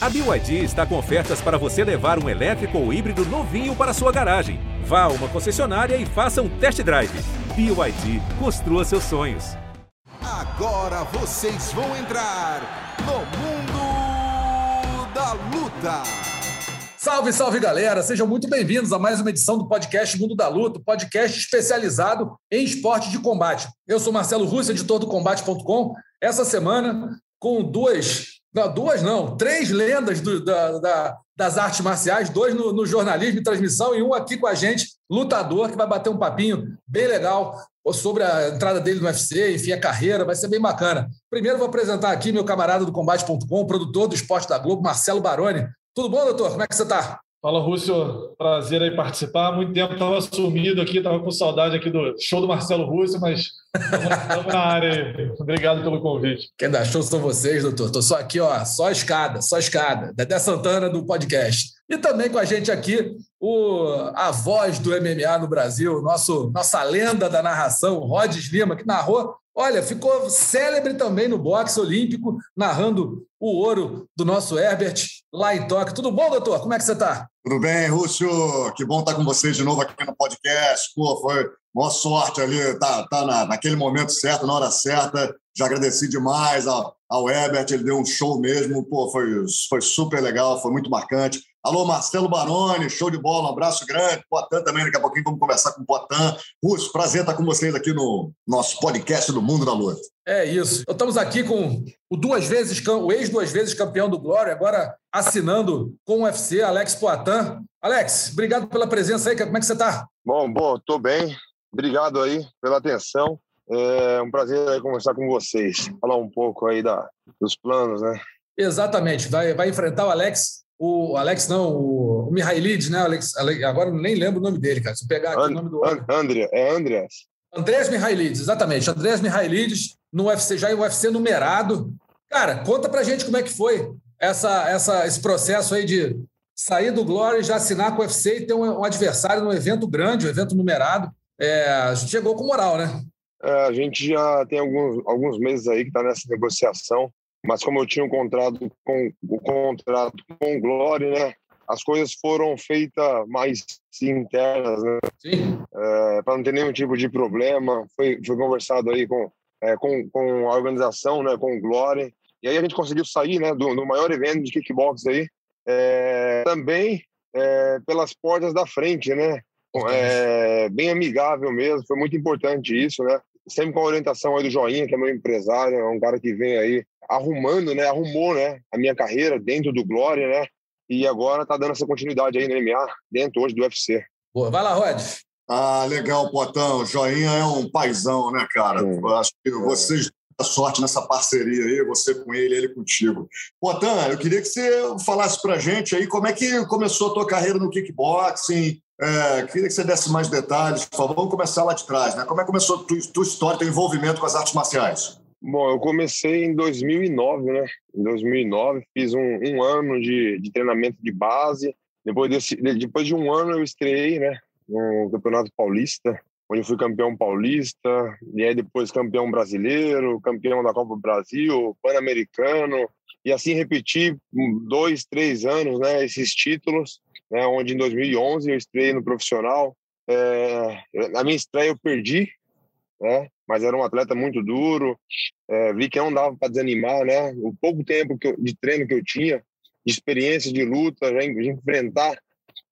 A BYD está com ofertas para você levar um elétrico ou híbrido novinho para sua garagem. Vá a uma concessionária e faça um test drive. BYD, construa seus sonhos. Agora vocês vão entrar no Mundo da Luta. Salve, salve galera! Sejam muito bem-vindos a mais uma edição do podcast Mundo da Luta, podcast especializado em esporte de combate. Eu sou Marcelo Russo, editor do Combate.com. Essa semana, com duas não, duas não, três lendas do, da, da, das artes marciais, dois no, no, jornalismo e transmissão e um aqui com a gente, lutador, que vai bater um papinho bem legal sobre a entrada dele no UFC, enfim, a carreira, vai ser bem bacana. Primeiro vou apresentar aqui meu camarada do Combate.com, produtor do Esporte da Globo, Marcelo Baroni. Tudo bom, doutor? Como é que você está? Fala, Rússio. Prazer aí participar. Muito tempo estava sumido aqui, estava com saudade aqui do show do Marcelo Rússio, mas estamos na área aí. Obrigado pelo convite. Quem dá show são vocês, doutor. Estou só aqui, ó, só escada, só escada. Dedé Santana do podcast. E também com a gente aqui o, a voz do MMA no Brasil, nosso, nossa lenda da narração, Rodes Lima, que narrou Olha, ficou célebre também no boxe olímpico, narrando o ouro do nosso Herbert lá em Tóquio. Tudo bom, doutor? Como é que você está? Tudo bem, Rússio? Que bom estar com vocês de novo aqui no podcast. Pô, foi boa sorte ali, tá, tá na, naquele momento certo, na hora certa. Já agradeci demais ao, ao Herbert, ele deu um show mesmo. Pô, foi, foi super legal, foi muito marcante. Alô, Marcelo Baroni, show de bola, um abraço grande. Poitin também, daqui a pouquinho vamos conversar com o Poitin. Prazer estar com vocês aqui no nosso podcast do Mundo da Luta. É isso. Estamos aqui com o duas vezes, o ex-duas vezes campeão do Glória, agora assinando com o UFC, Alex Poitin. Alex, obrigado pela presença aí, como é que você está? Bom, bom, estou bem. Obrigado aí pela atenção. É um prazer conversar com vocês, falar um pouco aí da, dos planos, né? Exatamente. Vai, vai enfrentar o Alex o Alex, não, o, o Mihailides, né? Alex, agora nem lembro o nome dele, cara. Se pegar aqui And, o nome do homem. André, é Andreas. Andrés Mihailides, exatamente. Andrés Mihailides no UFC, já em UFC numerado. Cara, conta pra gente como é que foi essa, essa, esse processo aí de sair do Glória e já assinar com o UFC e ter um, um adversário num evento grande, um evento numerado. É, a gente chegou com moral, né? É, a gente já tem alguns, alguns meses aí que está nessa negociação mas como eu tinha um contrato com o contrato com o Glória, né? As coisas foram feitas mais internas, né? É, para não ter nenhum tipo de problema. Foi, foi conversado aí com, é, com, com a organização, né? Com o Glória. E aí a gente conseguiu sair, né? Do, do maior evento de kickbox aí. É, também é, pelas portas da frente, né? É, bem amigável mesmo. Foi muito importante isso, né? Sempre com a orientação aí do Joinha, que é meu empresário, é um cara que vem aí arrumando, né? Arrumou, né? A minha carreira dentro do Glória, né? E agora tá dando essa continuidade aí no MMA, dentro hoje do UFC. Boa, vai lá, Rod. Ah, legal, Potão. Joinha é um paizão, né, cara? Hum. Acho que vocês sorte nessa parceria aí, você com ele, ele contigo. Potan, eu queria que você falasse pra gente aí como é que começou a tua carreira no kickboxing, é, queria que você desse mais detalhes, por favor. Vamos começar lá de trás, né? Como é que começou a tua, tua história, teu envolvimento com as artes marciais? Bom, eu comecei em 2009, né? Em 2009, fiz um, um ano de, de, treinamento de base. Depois, desse, depois de um ano, eu estreiei, né? No Campeonato Paulista, onde fui campeão paulista, e aí depois campeão brasileiro, campeão da Copa do Brasil, Pan-Americano, e assim repeti dois, três anos, né? Esses títulos, né? Onde em 2011 eu estreiei no profissional. É, na minha estreia eu perdi, né? Mas era um atleta muito duro. É, vi que não dava para desanimar, né? O pouco tempo eu, de treino que eu tinha, de experiência de luta, de enfrentar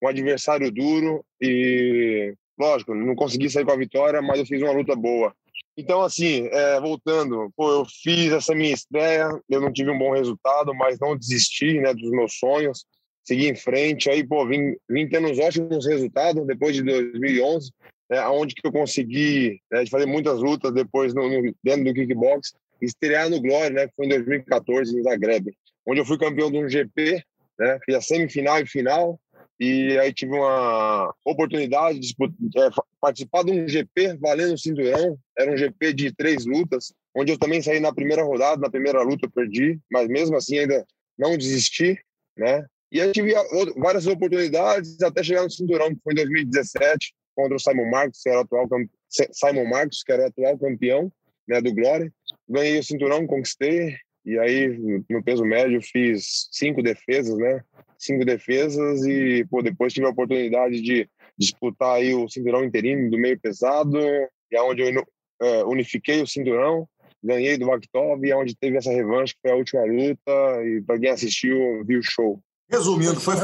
um adversário duro e, lógico, não consegui sair com a vitória, mas eu fiz uma luta boa. Então, assim, é, voltando, pô, eu fiz essa minha estreia, eu não tive um bom resultado, mas não desisti, né, dos meus sonhos, segui em frente, aí, pô, vim, vim tendo uns ótimos resultados depois de 2011, né, onde que eu consegui né, fazer muitas lutas depois no, no, dentro do kickbox, estrear no Glória, né, que foi em 2014 em Zagreb, onde eu fui campeão de um GP, né, fiz a semifinal e final, e aí tive uma oportunidade de é, participar de um GP valendo o cinturão, era um GP de três lutas, onde eu também saí na primeira rodada, na primeira luta eu perdi, mas mesmo assim ainda não desisti, né, e aí tive várias oportunidades até chegar no cinturão, que foi em 2017, contra o Simon Marcos, que era atual Simon Marcos, que era atual campeão né, do Glória. Ganhei o cinturão, conquistei. E aí, no peso médio, fiz cinco defesas, né? Cinco defesas e, pô, depois tive a oportunidade de disputar aí o cinturão interino do meio pesado, e é onde eu é, unifiquei o cinturão, ganhei do Vakhtov, e é onde teve essa revanche, que foi a última luta, e para quem assistiu, viu o show. Resumindo, foi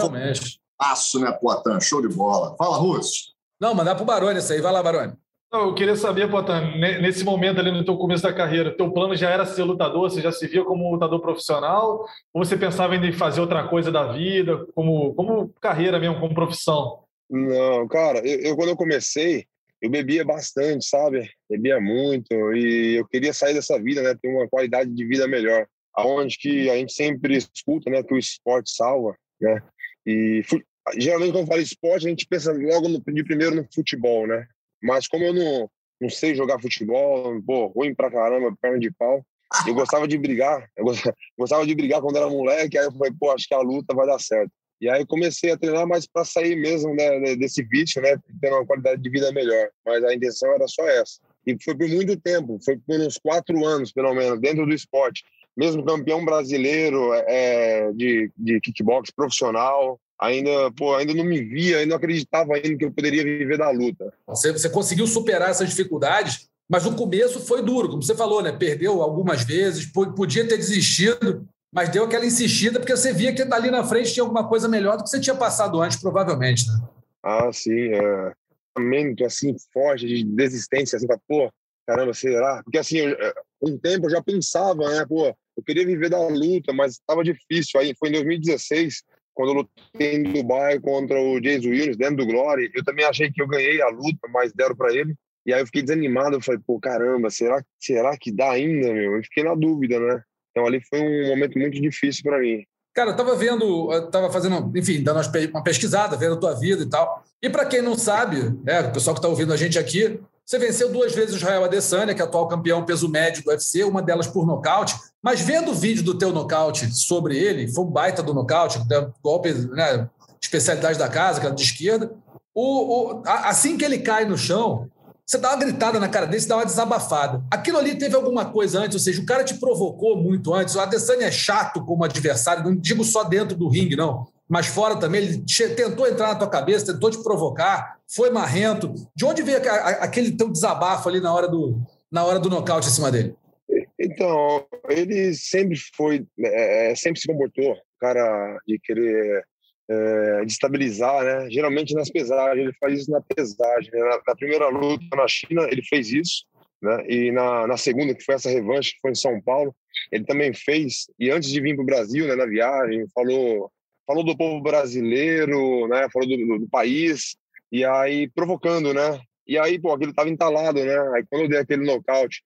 aço, né, Poitin? Show de bola. Fala, Russo. Não, mandar pro Barone isso aí. Vai lá, Barone. Eu queria saber, Potan, nesse momento ali no teu começo da carreira, teu plano já era ser lutador? Você já se via como lutador profissional? Ou você pensava em fazer outra coisa da vida, como, como carreira mesmo, como profissão? Não, cara, eu, eu quando eu comecei, eu bebia bastante, sabe? Bebia muito e eu queria sair dessa vida, né? Ter uma qualidade de vida melhor. Aonde que a gente sempre escuta, né? Que o esporte salva, né? E geralmente quando fala esporte, a gente pensa logo no, de primeiro no futebol, né? Mas como eu não, não sei jogar futebol, pô, ruim pra caramba, perna de pau, eu gostava de brigar, eu gostava de brigar quando era moleque, aí eu falei, pô, acho que a luta vai dar certo. E aí comecei a treinar mais para sair mesmo né, desse vício, né, tendo uma qualidade de vida melhor. Mas a intenção era só essa. E foi por muito tempo, foi por uns quatro anos, pelo menos, dentro do esporte. Mesmo campeão brasileiro é, de, de kickbox profissional, ainda, pô, ainda não me via, ainda não acreditava ainda que eu poderia viver da luta. Você, você conseguiu superar essas dificuldades, mas no começo foi duro, como você falou, né? Perdeu algumas vezes, podia ter desistido, mas deu aquela insistida porque você via que ali na frente tinha alguma coisa melhor do que você tinha passado antes, provavelmente, né? Ah, sim, é. Lamento, assim, forte de desistência, assim, pra, pô, caramba, será? Porque, assim, eu, é, um tempo eu já pensava, né, pô, eu queria viver da luta, mas estava difícil. Aí foi em 2016, quando eu lutei em Dubai contra o James Williams, dentro do Glory, eu também achei que eu ganhei a luta, mas deram para ele. E aí eu fiquei desanimado, eu falei, pô, caramba, será, será que dá ainda, meu? Eu fiquei na dúvida, né? Então ali foi um momento muito difícil para mim. Cara, eu tava vendo, eu tava fazendo, enfim, dando uma pesquisada, vendo a tua vida e tal. E para quem não sabe, né, o pessoal que está ouvindo a gente aqui, você venceu duas vezes o Israel Adesanya, que é atual campeão peso médio do UFC, uma delas por nocaute. Mas vendo o vídeo do teu nocaute sobre ele, foi um baita do nocaute, golpe, né, especialidade da casa, que era de esquerda. O, o, assim que ele cai no chão, você dá uma gritada na cara dele, você dá uma desabafada. Aquilo ali teve alguma coisa antes, ou seja, o cara te provocou muito antes. O Adesanya é chato como adversário, não digo só dentro do ringue, não mas fora também, ele tentou entrar na tua cabeça, tentou te provocar, foi marrento. De onde veio aquele teu desabafo ali na hora do, na hora do nocaute em cima dele? Então, ele sempre foi, é, é sempre se comportou, cara de querer é, destabilizar, né? Geralmente nas pesagens, ele faz isso na pesagem. Né? Na, na, primeira luta na China, ele fez isso, né? E na, na segunda, que foi essa revanche, que foi em São Paulo, ele também fez. E antes de vir para o Brasil, né, na viagem, falou falou do povo brasileiro, né? Falou do, do, país e aí provocando, né? E aí, pô, aquilo tava entalado, né? Aí quando eu dei aquele nocaute,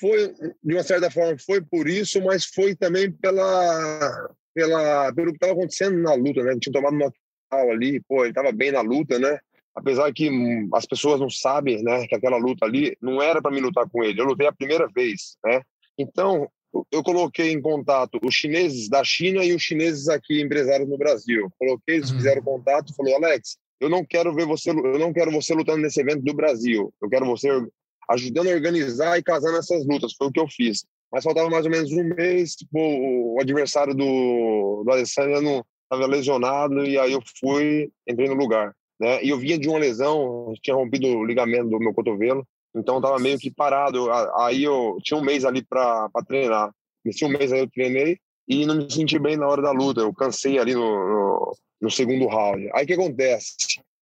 foi de uma certa forma foi por isso, mas foi também pela pela pelo que estava acontecendo na luta, né? Ele tinha tomado knockout ali, pô, ele estava bem na luta, né? Apesar que hum, as pessoas não sabem, né, que aquela luta ali não era para me lutar com ele. Eu lutei a primeira vez, né? Então, eu coloquei em contato os chineses da China e os chineses aqui empresários no Brasil. Coloquei, eles uhum. fizeram contato, falou: "Alex, eu não quero ver você, eu não quero você lutando nesse evento do Brasil. Eu quero você ajudando a organizar e casando essas lutas". Foi o que eu fiz. Mas faltava mais ou menos um mês, tipo, o adversário do do Alessandro não estava lesionado e aí eu fui, entrei no lugar, né? E eu vinha de uma lesão, tinha rompido o ligamento do meu cotovelo. Então tava meio que parado. Aí eu tinha um mês ali para treinar. Nesse um mês aí eu treinei e não me senti bem na hora da luta. Eu cansei ali no, no, no segundo round. Aí o que acontece?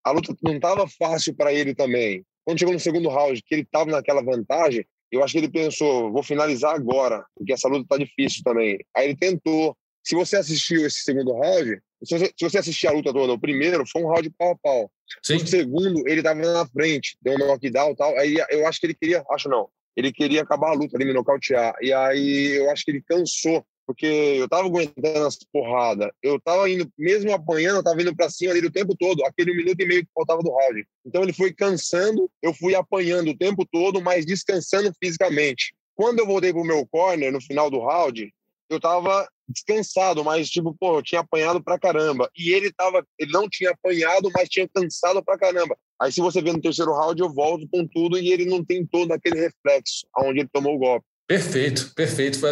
A luta não tava fácil para ele também. Quando chegou no segundo round, que ele tava naquela vantagem, eu acho que ele pensou, vou finalizar agora, porque essa luta tá difícil também. Aí ele tentou. Se você assistiu esse segundo round, se você, se você assistir a luta toda, o primeiro foi um round pau a pau. Sim. O segundo, ele tava na frente, deu um knockdown e tal. Aí eu acho que ele queria, acho não, ele queria acabar a luta ali, me nocautear. E aí eu acho que ele cansou, porque eu tava aguentando as porradas. Eu tava indo, mesmo apanhando, eu tava indo pra cima dele o tempo todo, aquele minuto e meio que faltava do round. Então ele foi cansando, eu fui apanhando o tempo todo, mas descansando fisicamente. Quando eu voltei pro meu corner, no final do round, eu tava descansado, mas tipo, pô, eu tinha apanhado pra caramba. E ele tava, ele não tinha apanhado, mas tinha cansado pra caramba. Aí se você vê no terceiro round, eu volto com tudo e ele não tem todo aquele reflexo aonde ele tomou o golpe. Perfeito, perfeito.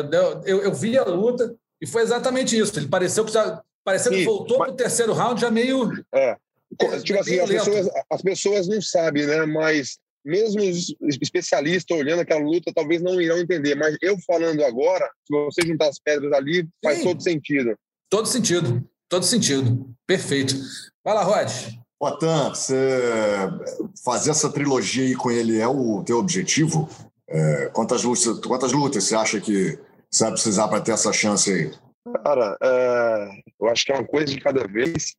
Eu, eu vi a luta e foi exatamente isso. Ele pareceu que já pareceu que voltou mas... para o terceiro round já meio. É. é tipo assim, as pessoas, as pessoas não sabem, né? Mas mesmo os especialistas olhando aquela luta, talvez não irão entender. Mas eu falando agora, se você juntar as pedras ali, faz Sim. todo sentido. Todo sentido. Todo sentido. Perfeito. Vai lá, Rod. Potan, você fazer essa trilogia aí com ele é o teu objetivo? É, quantas, lutas, quantas lutas você acha que você vai precisar para ter essa chance aí? Cara, é, eu acho que é uma coisa de cada vez.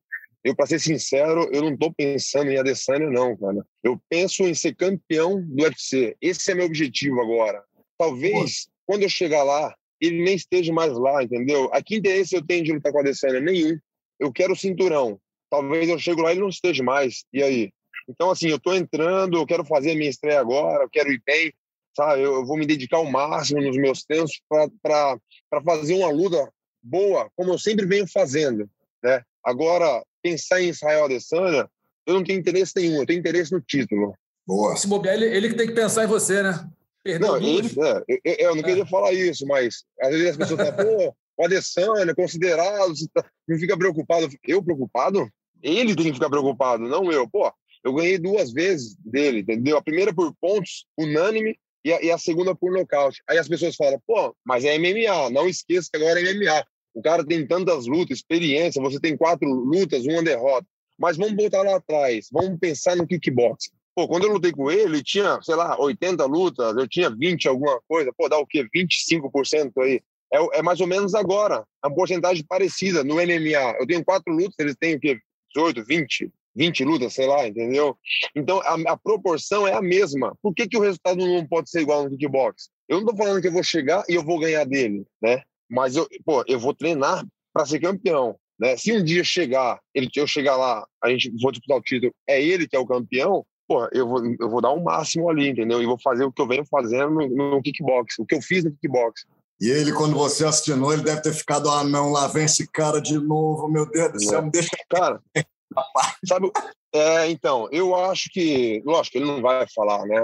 Eu, para ser sincero, eu não estou pensando em Adesanya, não, cara. Eu penso em ser campeão do UFC. Esse é meu objetivo agora. Talvez, Pô. quando eu chegar lá, ele nem esteja mais lá, entendeu? A que interesse eu tenho de lutar com a Adesanya? Nenhum. Eu quero o cinturão. Talvez eu chego lá e ele não esteja mais. E aí? Então, assim, eu estou entrando, eu quero fazer a minha estreia agora, eu quero ir bem, sabe? Eu, eu vou me dedicar ao máximo nos meus tempos para fazer uma luta boa, como eu sempre venho fazendo, né? Agora, pensar em Israel Adesanya, eu não tenho interesse nenhum, eu tenho interesse no título. Boa. Se bobear, ele, ele que tem que pensar em você, né? Perdeu não, ele, é, eu, eu, não queria é. falar isso, mas às vezes as pessoas falam, pô, o Adesanya, considerado, tá, não fica preocupado. Eu preocupado? Ele tem que ficar preocupado, não eu. Pô, eu ganhei duas vezes dele, entendeu? A primeira por pontos, unânime, e a, e a segunda por nocaute. Aí as pessoas falam, pô, mas é MMA, não esqueça que agora é MMA. O cara tem tantas lutas, experiência, você tem quatro lutas, uma derrota. Mas vamos voltar lá atrás, vamos pensar no kickboxing. Pô, quando eu lutei com ele, ele tinha, sei lá, 80 lutas, eu tinha 20 alguma coisa. Pô, dá o quê? 25% aí. É, é mais ou menos agora. É uma porcentagem parecida no MMA. Eu tenho quatro lutas, eles têm o quê? 18, 20, 20 lutas, sei lá, entendeu? Então, a, a proporção é a mesma. Por que, que o resultado não pode ser igual no kickbox? Eu não tô falando que eu vou chegar e eu vou ganhar dele, né? Mas eu, pô, eu vou treinar para ser campeão, né? Se um dia chegar, ele, eu chegar lá, a gente for disputar o título, é ele que é o campeão, pô, eu vou, eu vou dar o um máximo ali, entendeu? E vou fazer o que eu venho fazendo no, no kickbox, o que eu fiz no kickbox. E ele, quando você assinou, ele deve ter ficado, ah, não, lá vem esse cara de novo, meu Deus do céu, me deixa. Cara, sabe, é, então, eu acho que, lógico, ele não vai falar, né?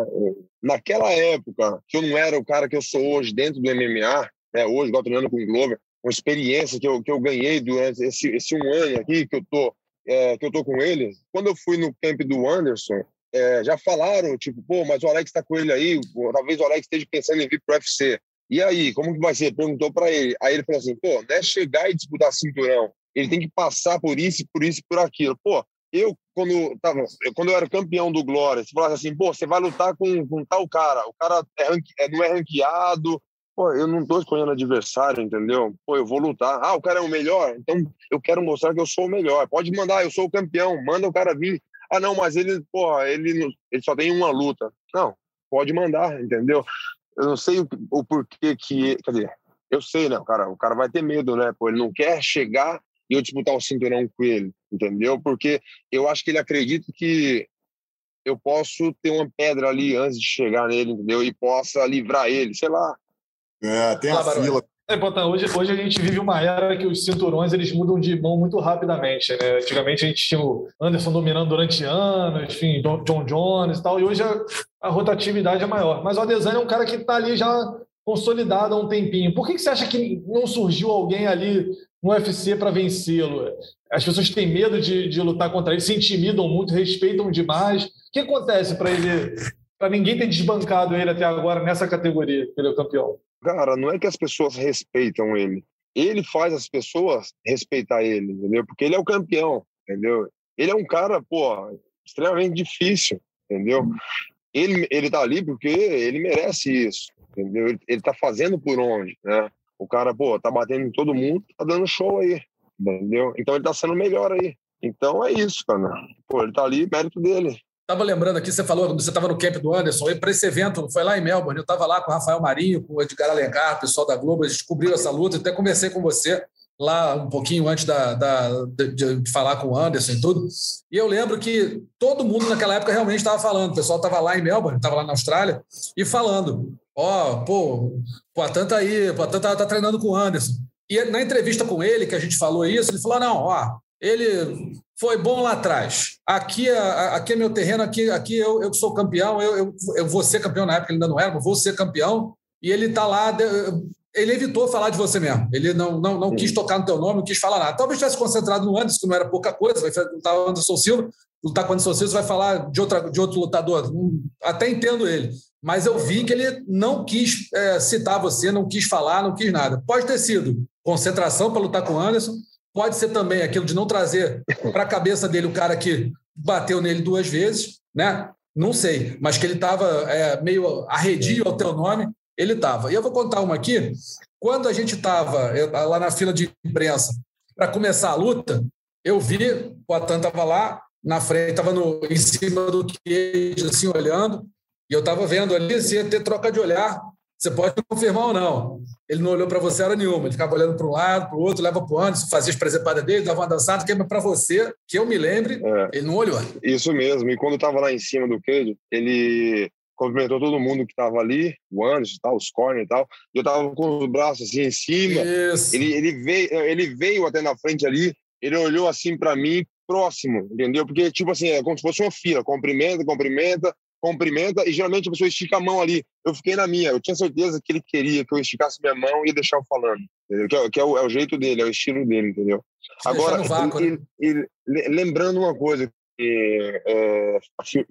Naquela época, que eu não era o cara que eu sou hoje dentro do MMA, né? hoje, igual treinando com o Glover, uma experiência que eu, que eu ganhei durante esse, esse um ano aqui que eu tô, é, que eu tô com ele. Quando eu fui no camp do Anderson, é, já falaram, tipo, pô, mas o Alex está com ele aí, talvez o Alex esteja pensando em vir pro UFC. E aí, como que vai ser? Perguntou para ele. Aí ele falou assim, pô, não é chegar e disputar cinturão. Ele tem que passar por isso, por isso, por aquilo. Pô, eu, quando, tava, quando eu era campeão do Glória, você falasse assim, pô, você vai lutar com, com tal cara, o cara é é, não é ranqueado, pô, eu não tô escolhendo adversário, entendeu? Pô, eu vou lutar. Ah, o cara é o melhor? Então eu quero mostrar que eu sou o melhor. Pode mandar, eu sou o campeão, manda o cara vir. Ah, não, mas ele, pô, ele, ele só tem uma luta. Não, pode mandar, entendeu? eu não sei o, o porquê que. Quer dizer, eu sei, né? Cara, o cara vai ter medo, né? Pô, ele não quer chegar e eu disputar o cinturão com ele, entendeu? Porque eu acho que ele acredita que eu posso ter uma pedra ali antes de chegar nele, entendeu? E possa livrar ele, sei lá. É, tem a fila. É, Botan, hoje, hoje a gente vive uma era que os cinturões eles mudam de mão muito rapidamente. Né? Antigamente a gente tinha o Anderson dominando durante anos, enfim, John Jones e tal, e hoje a, a rotatividade é maior. Mas o Adesanya é um cara que está ali já consolidado há um tempinho. Por que, que você acha que não surgiu alguém ali no UFC para vencê-lo? As pessoas têm medo de, de lutar contra ele, se intimidam muito, respeitam demais. O que acontece para ele, para ninguém ter desbancado ele até agora nessa categoria, que ele é o campeão? Cara, não é que as pessoas respeitam ele. Ele faz as pessoas respeitar ele, entendeu? Porque ele é o campeão, entendeu? Ele é um cara, pô, extremamente difícil, entendeu? Ele, ele tá ali porque ele merece isso, entendeu? Ele, ele tá fazendo por onde, né? O cara, pô, tá batendo em todo mundo, tá dando show aí, entendeu? Então ele tá sendo melhor aí. Então é isso, cara. Pô, ele tá ali, mérito dele. Estava lembrando aqui, você falou, você estava no camp do Anderson, para esse evento, foi lá em Melbourne, eu estava lá com o Rafael Marinho, com o Edgar Alencar, o pessoal da Globo, a gente cobriu essa luta, até conversei com você lá um pouquinho antes da, da de, de, falar com o Anderson e tudo. E eu lembro que todo mundo naquela época realmente estava falando, o pessoal estava lá em Melbourne, estava lá na Austrália, e falando, ó, oh, pô, o Poitin tá aí, o Poitin tá, tá treinando com o Anderson. E na entrevista com ele, que a gente falou isso, ele falou, não, ó, ele foi bom lá atrás. Aqui, aqui é meu terreno, aqui, aqui eu, eu sou campeão, eu, eu, eu vou ser campeão na época, ele ainda não era, mas vou ser campeão. e ele está lá. Ele evitou falar de você mesmo. Ele não, não, não quis tocar no teu nome, não quis falar nada. Talvez tivesse concentrado no Anderson, que não era pouca coisa, vai lutar o Anderson Silva, lutar com o Anderson Silva, vai falar de, outra, de outro lutador. Até entendo ele. Mas eu vi que ele não quis é, citar você, não quis falar, não quis nada. Pode ter sido concentração para lutar com o Anderson, pode ser também aquilo de não trazer para a cabeça dele o cara que bateu nele duas vezes, né? Não sei, mas que ele estava é, meio arredio ao teu nome, ele estava. E eu vou contar uma aqui. Quando a gente estava lá na fila de imprensa para começar a luta, eu vi, o Atan estava lá na frente, estava em cima do queijo, assim, olhando, e eu estava vendo ali, se ia ter troca de olhar. Você pode confirmar ou não. Ele não olhou para você hora nenhuma, ele ficava olhando para um lado, para o outro, leva para o Anderson, fazia as presepadas dele, dava uma dançada, que para você, que eu me lembre, é, ele não olhou. Isso mesmo, e quando estava lá em cima do queijo, ele cumprimentou todo mundo que estava ali, o Anderson, tal, os corner e tal. E eu estava com os braços assim em cima. Isso. Ele, ele, veio, ele veio até na frente ali, ele olhou assim para mim, próximo, entendeu? Porque, tipo assim, é como se fosse uma fila, cumprimenta, cumprimenta, cumprimenta, e geralmente a pessoa estica a mão ali. Eu fiquei na minha, eu tinha certeza que ele queria que eu esticasse minha mão e deixar eu falando? Que, é, que é, o, é, o, jeito dele, é o estilo dele, entendeu? Você Agora, vácuo, ele, né? ele, lembrando uma coisa, que, é,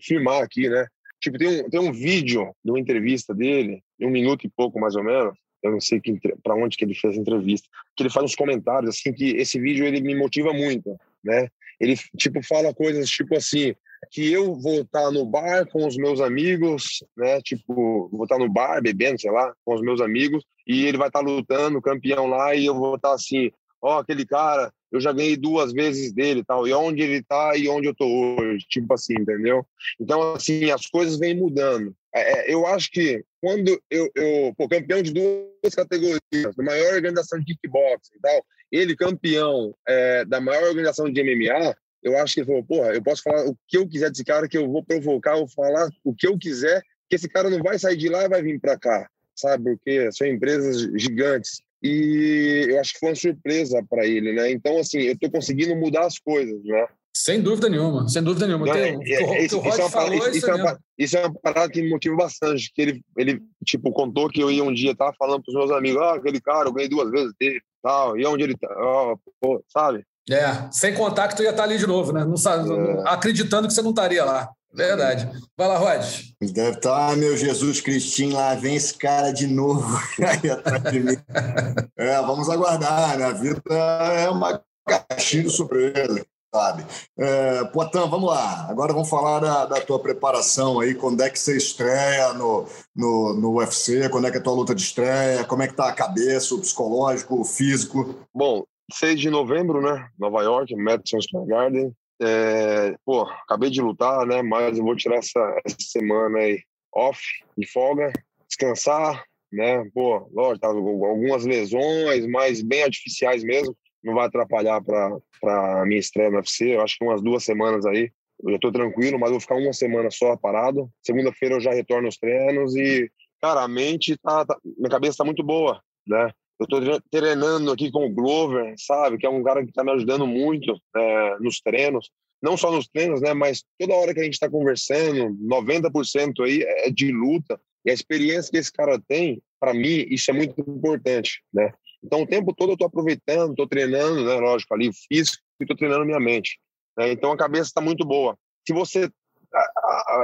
firmar aqui, né? Tipo, tem um, tem um vídeo de uma entrevista dele, de um minuto e pouco mais ou menos, eu não sei para onde que ele fez a entrevista, que ele faz uns comentários assim que esse vídeo ele me motiva muito, né? Ele tipo fala coisas tipo assim, que eu vou estar no bar com os meus amigos, né? Tipo, vou estar no bar bebendo, sei lá, com os meus amigos, e ele vai estar lutando, campeão lá, e eu vou estar assim, ó, oh, aquele cara, eu já ganhei duas vezes dele tal, e onde ele tá e onde eu tô hoje, tipo assim, entendeu? Então, assim, as coisas vêm mudando. É, é eu acho que quando eu, eu pô, campeão de duas categorias, da maior organização de kickboxing e tal, ele campeão é, da maior organização de MMA, eu acho que ele falou, porra, eu posso falar o que eu quiser desse cara, que eu vou provocar, eu vou falar o que eu quiser, que esse cara não vai sair de lá e vai vir para cá, sabe? Porque são empresas gigantes e eu acho que foi uma surpresa para ele, né? Então, assim, eu estou conseguindo mudar as coisas, né? Sem dúvida nenhuma, sem dúvida nenhuma. Não, Tem, é, é, isso, isso, é isso, isso, é uma, isso, é uma, parada que me motiva bastante, que ele, ele tipo, contou que eu ia um dia, tava falando pros meus amigos, ah, aquele cara, eu ganhei duas vezes dele, tal, e onde ele tá, oh, pô, sabe? É, sem tu ia estar tá ali de novo, né? Não, é. Acreditando que você não estaria lá. Verdade. Vai lá, Rod. Deve estar, tá, meu Jesus Cristinho, lá vem esse cara de novo aí atrás de mim. É, vamos aguardar, né? A vida é uma caixinha de surpresa, sabe? É, Potan, vamos lá. Agora vamos falar da, da, tua preparação aí. Quando é que você estreia no, no, no UFC? Quando é que é a tua luta de estreia? Como é que tá a cabeça, o psicológico, o físico? Bom, 6 de novembro, né? Nova York, Madison Square Garden. É, pô, acabei de lutar, né? Mas eu vou tirar essa, essa semana aí off, de folga, descansar, né? Pô, lógico, tá, algumas lesões, mas bem artificiais mesmo. Não vai atrapalhar para a minha estreia no UFC. Eu acho que umas duas semanas aí. Eu já tô tranquilo, mas vou ficar uma semana só parado. Segunda-feira eu já retorno aos treinos e, cara, a mente tá, tá minha cabeça tá muito boa, né? Eu estou treinando aqui com o Glover, sabe? Que é um cara que está me ajudando muito é, nos treinos. Não só nos treinos, né? Mas toda hora que a gente está conversando, 90% aí é de luta. E a experiência que esse cara tem, para mim, isso é muito importante, né? Então, o tempo todo eu estou aproveitando, estou treinando, né? Lógico, ali físico e estou treinando minha mente. Né? Então, a cabeça está muito boa. Se você,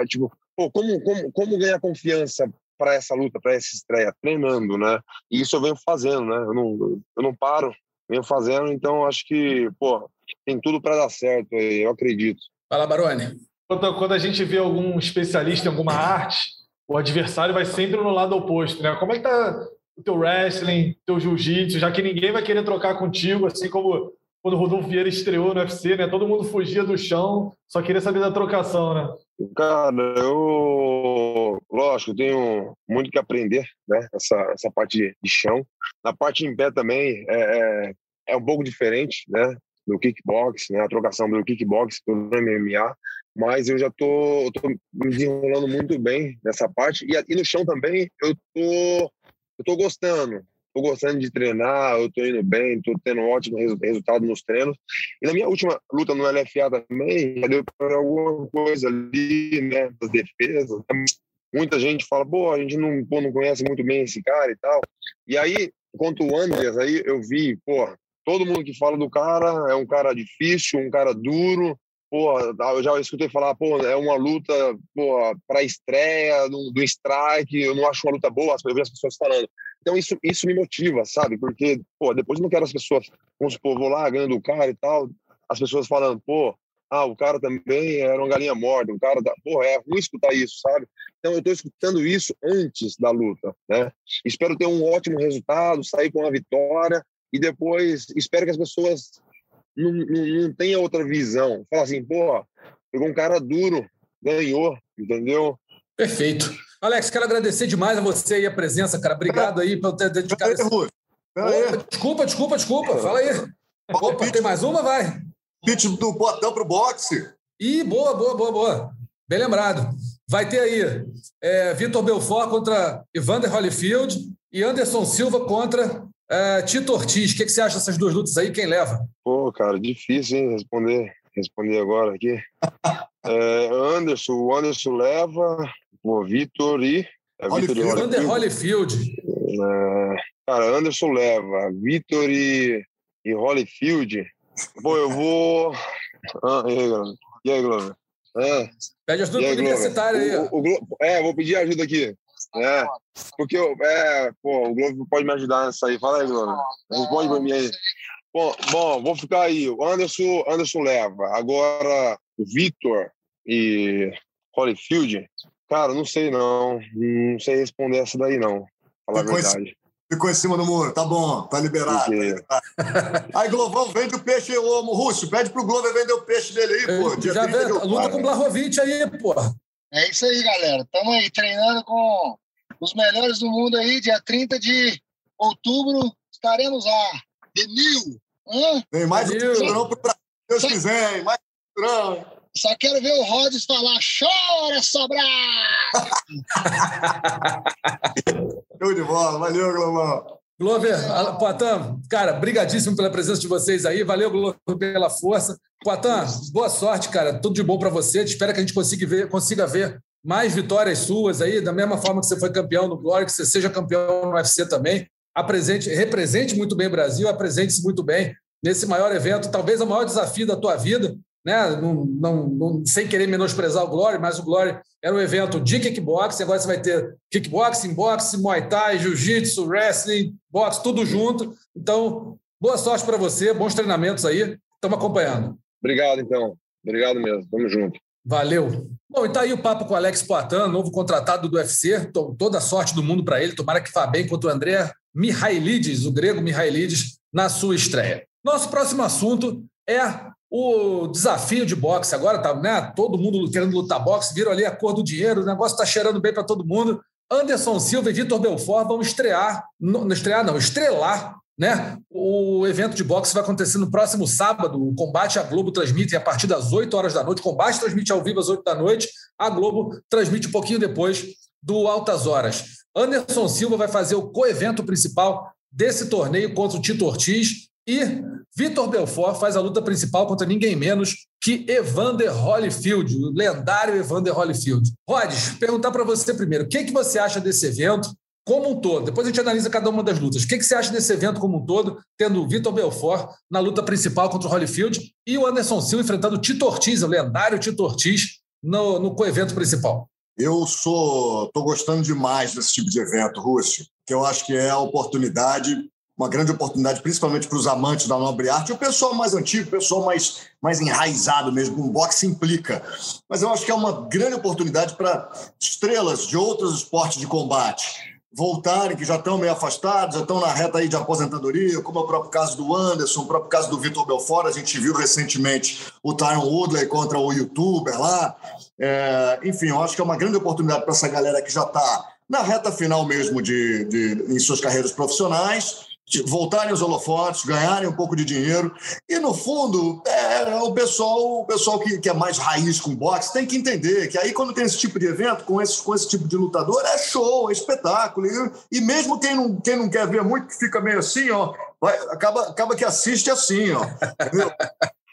tipo, pô, como, como, como ganhar confiança para essa luta, para essa estreia, treinando, né? E isso eu venho fazendo, né? Eu não, eu não paro, venho fazendo, então acho que, pô, tem tudo para dar certo, eu acredito. Fala, Baroni. Quando, quando a gente vê algum especialista em alguma arte, o adversário vai sempre no lado oposto, né? Como é que tá o teu wrestling, teu jiu-jitsu, já que ninguém vai querer trocar contigo, assim como quando o Rodolfo Vieira estreou no UFC, né? Todo mundo fugia do chão, só queria saber da trocação, né? Cara, eu, lógico, tenho muito que aprender, né? Essa, essa parte de chão. Na parte em pé também é, é, é um pouco diferente, né? Do kickbox, né? A trocação do kickbox do MMA. Mas eu já tô, tô me desenrolando muito bem nessa parte. E, e no chão também eu tô, eu tô gostando tô gostando de treinar, eu tô indo bem, tô tendo um ótimo resu resultado nos treinos. E na minha última luta no LFA também, já deu para alguma coisa ali, né, das defesas. muita gente fala, pô, a gente não, pô, não conhece muito bem esse cara e tal. E aí, quanto o Andreas, aí eu vi, pô, todo mundo que fala do cara é um cara difícil, um cara duro. Pô, eu já escutei falar, pô, é uma luta para estreia do, do strike, eu não acho uma luta boa, eu vi as pessoas falando. Então isso, isso me motiva, sabe? Porque, pô, depois eu não quero as pessoas, vamos supor, vou lá ganhando o cara e tal, as pessoas falando, pô, ah, o cara também era uma galinha morta, o cara, da... pô, é ruim escutar isso, sabe? Então eu estou escutando isso antes da luta, né? Espero ter um ótimo resultado, sair com uma vitória e depois espero que as pessoas não, não, não tenham outra visão. Fala assim, pô, pegou um cara duro, ganhou, entendeu? Perfeito. Alex, quero agradecer demais a você e a presença, cara. Obrigado aí por ter dedicado. Esse... Opa, desculpa, desculpa, desculpa. Fala aí. Opa, tem mais uma? Vai. Pitch do botão pro boxe. Ih, boa, boa, boa, boa. Bem lembrado. Vai ter aí é, Vitor Belfort contra Evander Holyfield e Anderson Silva contra é, Tito Ortiz. O que, que, você acha dessas duas lutas aí? Quem leva? Pô, cara, difícil, hein? Responder, responder agora aqui. é, Anderson, o Anderson leva, o Vitor e. É, Vitor e Holyfield. Holyfield. É, cara, Anderson leva, Vitor e, e Holyfield. Pô, eu vou. Ah, e aí, Glover? E aí, Glover? É. Pede ajuda para o universitário aí. O, o, é, vou pedir ajuda aqui. É, porque eu, é, pô, o Globo pode me ajudar nessa aí. Fala aí, Globo. Responde para mim aí. Bom, bom, vou ficar aí. O Anderson, Anderson leva. Agora, o Victor e Holyfield, cara, não sei não. Não sei responder essa daí, não. Falar a verdade. Ficou em cima do muro. Tá bom, tá liberado. Aí, Glovão, vende o peixe, ô Rússio. Pede pro Glover vender o peixe dele aí, pô. Dia Já vê, luta com o Blahovic aí, pô. É isso aí, galera. Estamos aí treinando com os melhores do mundo aí. Dia 30 de outubro estaremos lá. De mil. Hã? Tem mais um cinturão pro Brasil, se Deus quiser, hein? Mais um cinturão. Só quero ver o Rhodes falar: chora, sobrar! Show de bola. Valeu, Global. Glover, Poitin, cara, brigadíssimo pela presença de vocês aí. Valeu, Glover, pela força. Poitin, boa sorte, cara. Tudo de bom para você. Espero que a gente consiga ver, consiga ver mais vitórias suas aí, da mesma forma que você foi campeão no Glória, que você seja campeão no UFC também. Apresente, represente muito bem o Brasil, apresente-se muito bem nesse maior evento, talvez o maior desafio da tua vida, né? Não, não, não, sem querer menosprezar o Glory, mas o Glory era um evento de kickboxing, agora você vai ter kickboxing, boxe, muay thai, jiu-jitsu, wrestling, boxe, tudo junto. Então, boa sorte para você, bons treinamentos aí, estamos acompanhando. Obrigado, então. Obrigado mesmo, tamo junto. Valeu. Bom, e tá aí o papo com o Alex Poitin, novo contratado do UFC. Toda a sorte do mundo para ele. Tomara que vá bem contra o André Mihailides, o grego Mihailides, na sua estreia. Nosso próximo assunto é o desafio de boxe agora tá, né? Todo mundo querendo lutar boxe, viram ali a cor do dinheiro, o negócio está cheirando bem para todo mundo. Anderson Silva e Vitor Belfort vão estrear, não estrear não, estrelar, né? O evento de boxe vai acontecer no próximo sábado. O combate a Globo transmite a partir das 8 horas da noite. O combate transmite ao vivo às 8 da noite. A Globo transmite um pouquinho depois do Altas Horas. Anderson Silva vai fazer o co-evento principal desse torneio contra o Tito Ortiz e Vitor Belfort faz a luta principal contra ninguém menos que Evander Holyfield, o lendário Evander Holyfield. Rodes, perguntar para você primeiro, o que, que você acha desse evento como um todo? Depois a gente analisa cada uma das lutas. O que, que você acha desse evento como um todo, tendo o Vitor Belfort na luta principal contra o Holyfield e o Anderson Silva enfrentando o Tito Ortiz, o lendário Tito Ortiz, no, no co-evento principal? Eu sou, estou gostando demais desse tipo de evento, Rússio, que eu acho que é a oportunidade uma grande oportunidade, principalmente para os amantes da nobre arte, o pessoal mais antigo, o pessoal mais, mais enraizado mesmo, o boxe implica. Mas eu acho que é uma grande oportunidade para estrelas de outros esportes de combate voltarem, que já estão meio afastados, já estão na reta aí de aposentadoria, como é o próprio caso do Anderson, o próprio caso do Vitor Belfort, a gente viu recentemente o Tyron Woodley contra o youtuber lá. É, enfim, eu acho que é uma grande oportunidade para essa galera que já está na reta final mesmo de, de, em suas carreiras profissionais voltarem os holofotes, ganharem um pouco de dinheiro. E, no fundo, é, o pessoal, o pessoal que, que é mais raiz com boxe tem que entender que aí, quando tem esse tipo de evento, com esse, com esse tipo de lutador, é show, é espetáculo. E, e mesmo quem não, quem não quer ver muito, que fica meio assim, ó, vai, acaba, acaba que assiste assim, ó. Entendeu?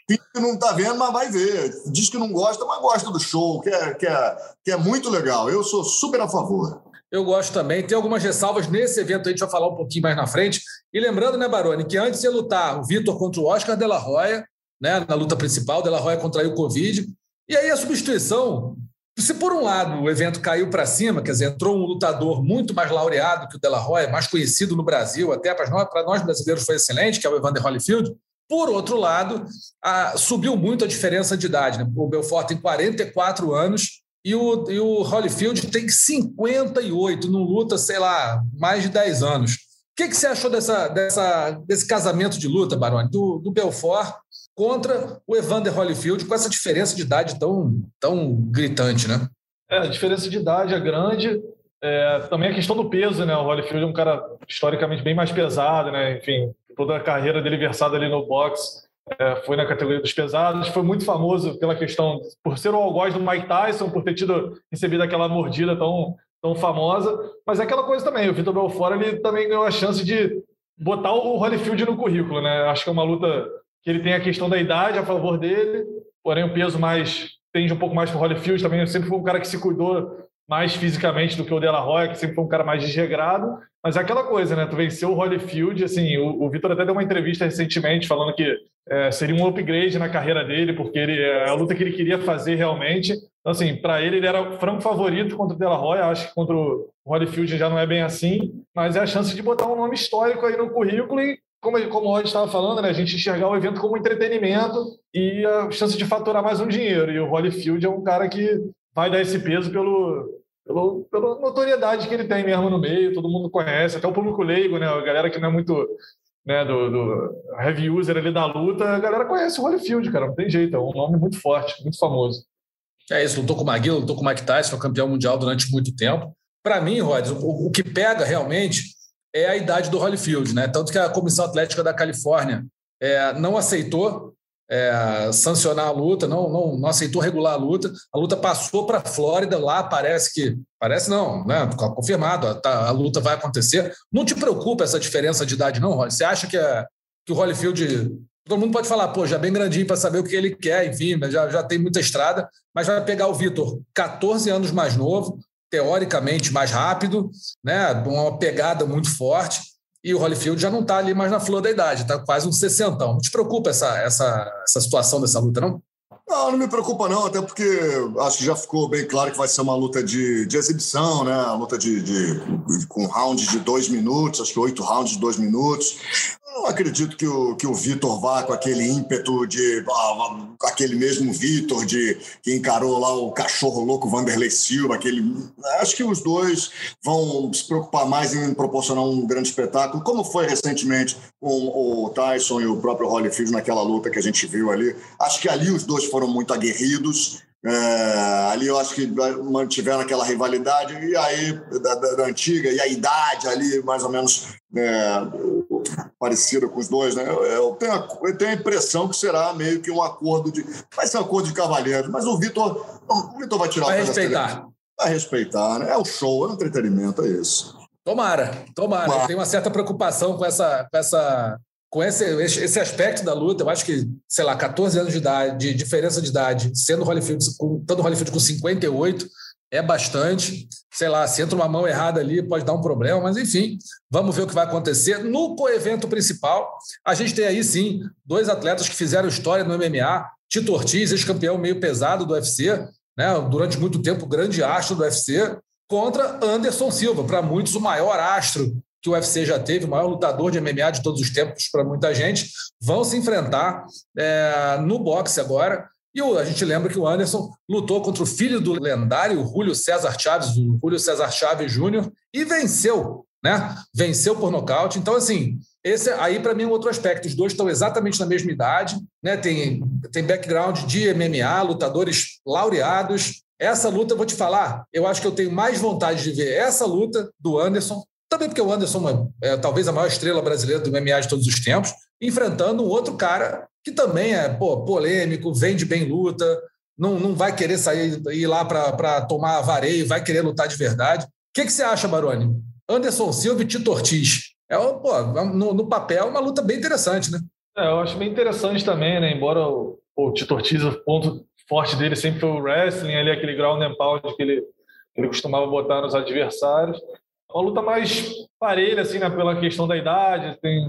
Finge que não está vendo, mas vai ver. Diz que não gosta, mas gosta do show, que é, que, é, que é muito legal. Eu sou super a favor. Eu gosto também. Tem algumas ressalvas nesse evento, a gente vai falar um pouquinho mais na frente. E lembrando, né, Baroni, que antes ia lutar o Vitor contra o Oscar de la Roya, né, na luta principal, de la Roya contraiu o Covid. E aí a substituição, se por um lado o evento caiu para cima, quer dizer, entrou um lutador muito mais laureado que o de la Roya, mais conhecido no Brasil, até para nós, nós brasileiros foi excelente, que é o Evander Holyfield. Por outro lado, a, subiu muito a diferença de idade. Né? O Belfort tem 44 anos e o, e o Holyfield tem 58, não luta, sei lá, mais de 10 anos. O que, que você achou dessa, dessa, desse casamento de luta, Baroni, do, do Belfort contra o Evander Holyfield, com essa diferença de idade tão, tão gritante, né? É, a diferença de idade é grande. É, também a questão do peso, né? O Holyfield é um cara historicamente bem mais pesado, né? Enfim, toda a carreira dele versada ali no boxe é, foi na categoria dos pesados, foi muito famoso pela questão, por ser o algoz do Mike Tyson, por ter tido recebido aquela mordida tão, tão famosa, mas é aquela coisa também, o Vitor Belfort ele também ganhou a chance de botar o Holyfield no currículo, né? Acho que é uma luta que ele tem a questão da idade a favor dele, porém o peso mais tende um pouco mais para o Holyfield também, sempre foi um cara que se cuidou mais fisicamente do que o De La Roya, que sempre foi um cara mais desregrado. Mas é aquela coisa, né? Tu venceu o Holyfield, assim, o, o Vitor até deu uma entrevista recentemente falando que é, seria um upgrade na carreira dele, porque ele, é a luta que ele queria fazer realmente. Então, assim, para ele, ele era franco favorito contra o De La Roya. Acho que contra o Holyfield já não é bem assim, mas é a chance de botar um nome histórico aí no currículo e como, como o Rod estava falando, né, a gente enxergar o evento como entretenimento e a chance de faturar mais um dinheiro. E o Holyfield é um cara que vai dar esse peso pelo, pelo, pela notoriedade que ele tem mesmo no meio, todo mundo conhece, até o público leigo, né? A galera que não é muito né, do, do heavy user ali da luta, a galera conhece o Holyfield, cara, não tem jeito, é um nome muito forte, muito famoso. É isso, lutou com o Maguila, lutou com o Mike Tyson, foi campeão mundial durante muito tempo. Para mim, Rod, o, o, que pega realmente é a idade do Holyfield, né? Tanto que a Comissão Atlética da Califórnia é, não aceitou é, sancionar a luta, não, não, não aceitou regular a luta. A luta passou para a Flórida, lá parece que. Parece não, né? confirmado, a, tá, a, luta vai acontecer. Não te preocupa essa diferença de idade, não, Rolly? Você acha que, é, que o Holyfield. Todo mundo pode falar, pô, já bem grandinho para saber o que ele quer, enfim, já, já tem muita estrada, mas vai pegar o Vitor, 14 anos mais novo, teoricamente mais rápido, né? uma pegada muito forte e o Holyfield já não está ali mais na flor da idade, está quase um 60. Não te preocupa essa, essa, essa situação dessa luta, não? Não, não me preocupa não, até porque acho que já ficou bem claro que vai ser uma luta de, de exibição, né? Uma luta de, de com round de dois minutos, acho que oito rounds de dois minutos. Não acredito que o, que o Vitor vá com aquele ímpeto de. Ah, aquele mesmo Vitor de que encarou lá o cachorro louco Vanderlei Silva. Aquele, acho que os dois vão se preocupar mais em proporcionar um grande espetáculo, como foi recentemente com o Tyson e o próprio Holyfield naquela luta que a gente viu ali. Acho que ali os dois foram muito aguerridos. É, ali eu acho que mantiveram aquela rivalidade e aí da, da, da, antiga e a idade ali mais ou menos é, parecida com os dois, né? Eu tenho, a, eu tenho a impressão que será meio que um acordo de vai ser um acordo de cavalheiros, mas o Vitor o Vitor vai tirar vai respeitar, vai respeitar, né? É o show, é o entretenimento, é isso. Tomara, tomara. Tem uma certa preocupação com essa, com essa com esse, esse aspecto da luta, eu acho que, sei lá, 14 anos de idade, de diferença de idade, sendo Holyfield, com, tanto Holyfield com 58, é bastante. Sei lá, se entra uma mão errada ali, pode dar um problema, mas enfim, vamos ver o que vai acontecer. No coevento principal, a gente tem aí sim dois atletas que fizeram história no MMA. Tito Ortiz, ex-campeão meio pesado do UFC, né, durante muito tempo, grande astro do UFC, contra Anderson Silva, para muitos o maior astro que o UFC já teve, o maior lutador de MMA de todos os tempos para muita gente, vão se enfrentar é, no boxe agora. E a gente lembra que o Anderson lutou contra o filho do lendário Julio César Chaves, o Julio César Chaves Júnior, e venceu, né? Venceu por nocaute. Então, assim, esse aí para mim é um outro aspecto. Os dois estão exatamente na mesma idade, né? Tem, tem background de MMA, lutadores laureados. Essa luta, eu vou te falar, eu acho que eu tenho mais vontade de ver essa luta do Anderson também porque o Anderson é, é talvez a maior estrela brasileira do MMA de todos os tempos, enfrentando um outro cara que também é pô, polêmico, vende bem luta, não, não vai querer sair ir lá para tomar vareio, vai querer lutar de verdade. O que, que você acha, Baroni? Anderson Silva e Tito Ortiz. É, pô, no, no papel, uma luta bem interessante, né? É, eu acho bem interessante também, né? Embora o, o Tito Ortiz, o ponto forte dele sempre foi o wrestling, ali aquele ground and pound que ele, que ele costumava botar nos adversários. Uma luta mais parelha, assim, né? Pela questão da idade. Tem,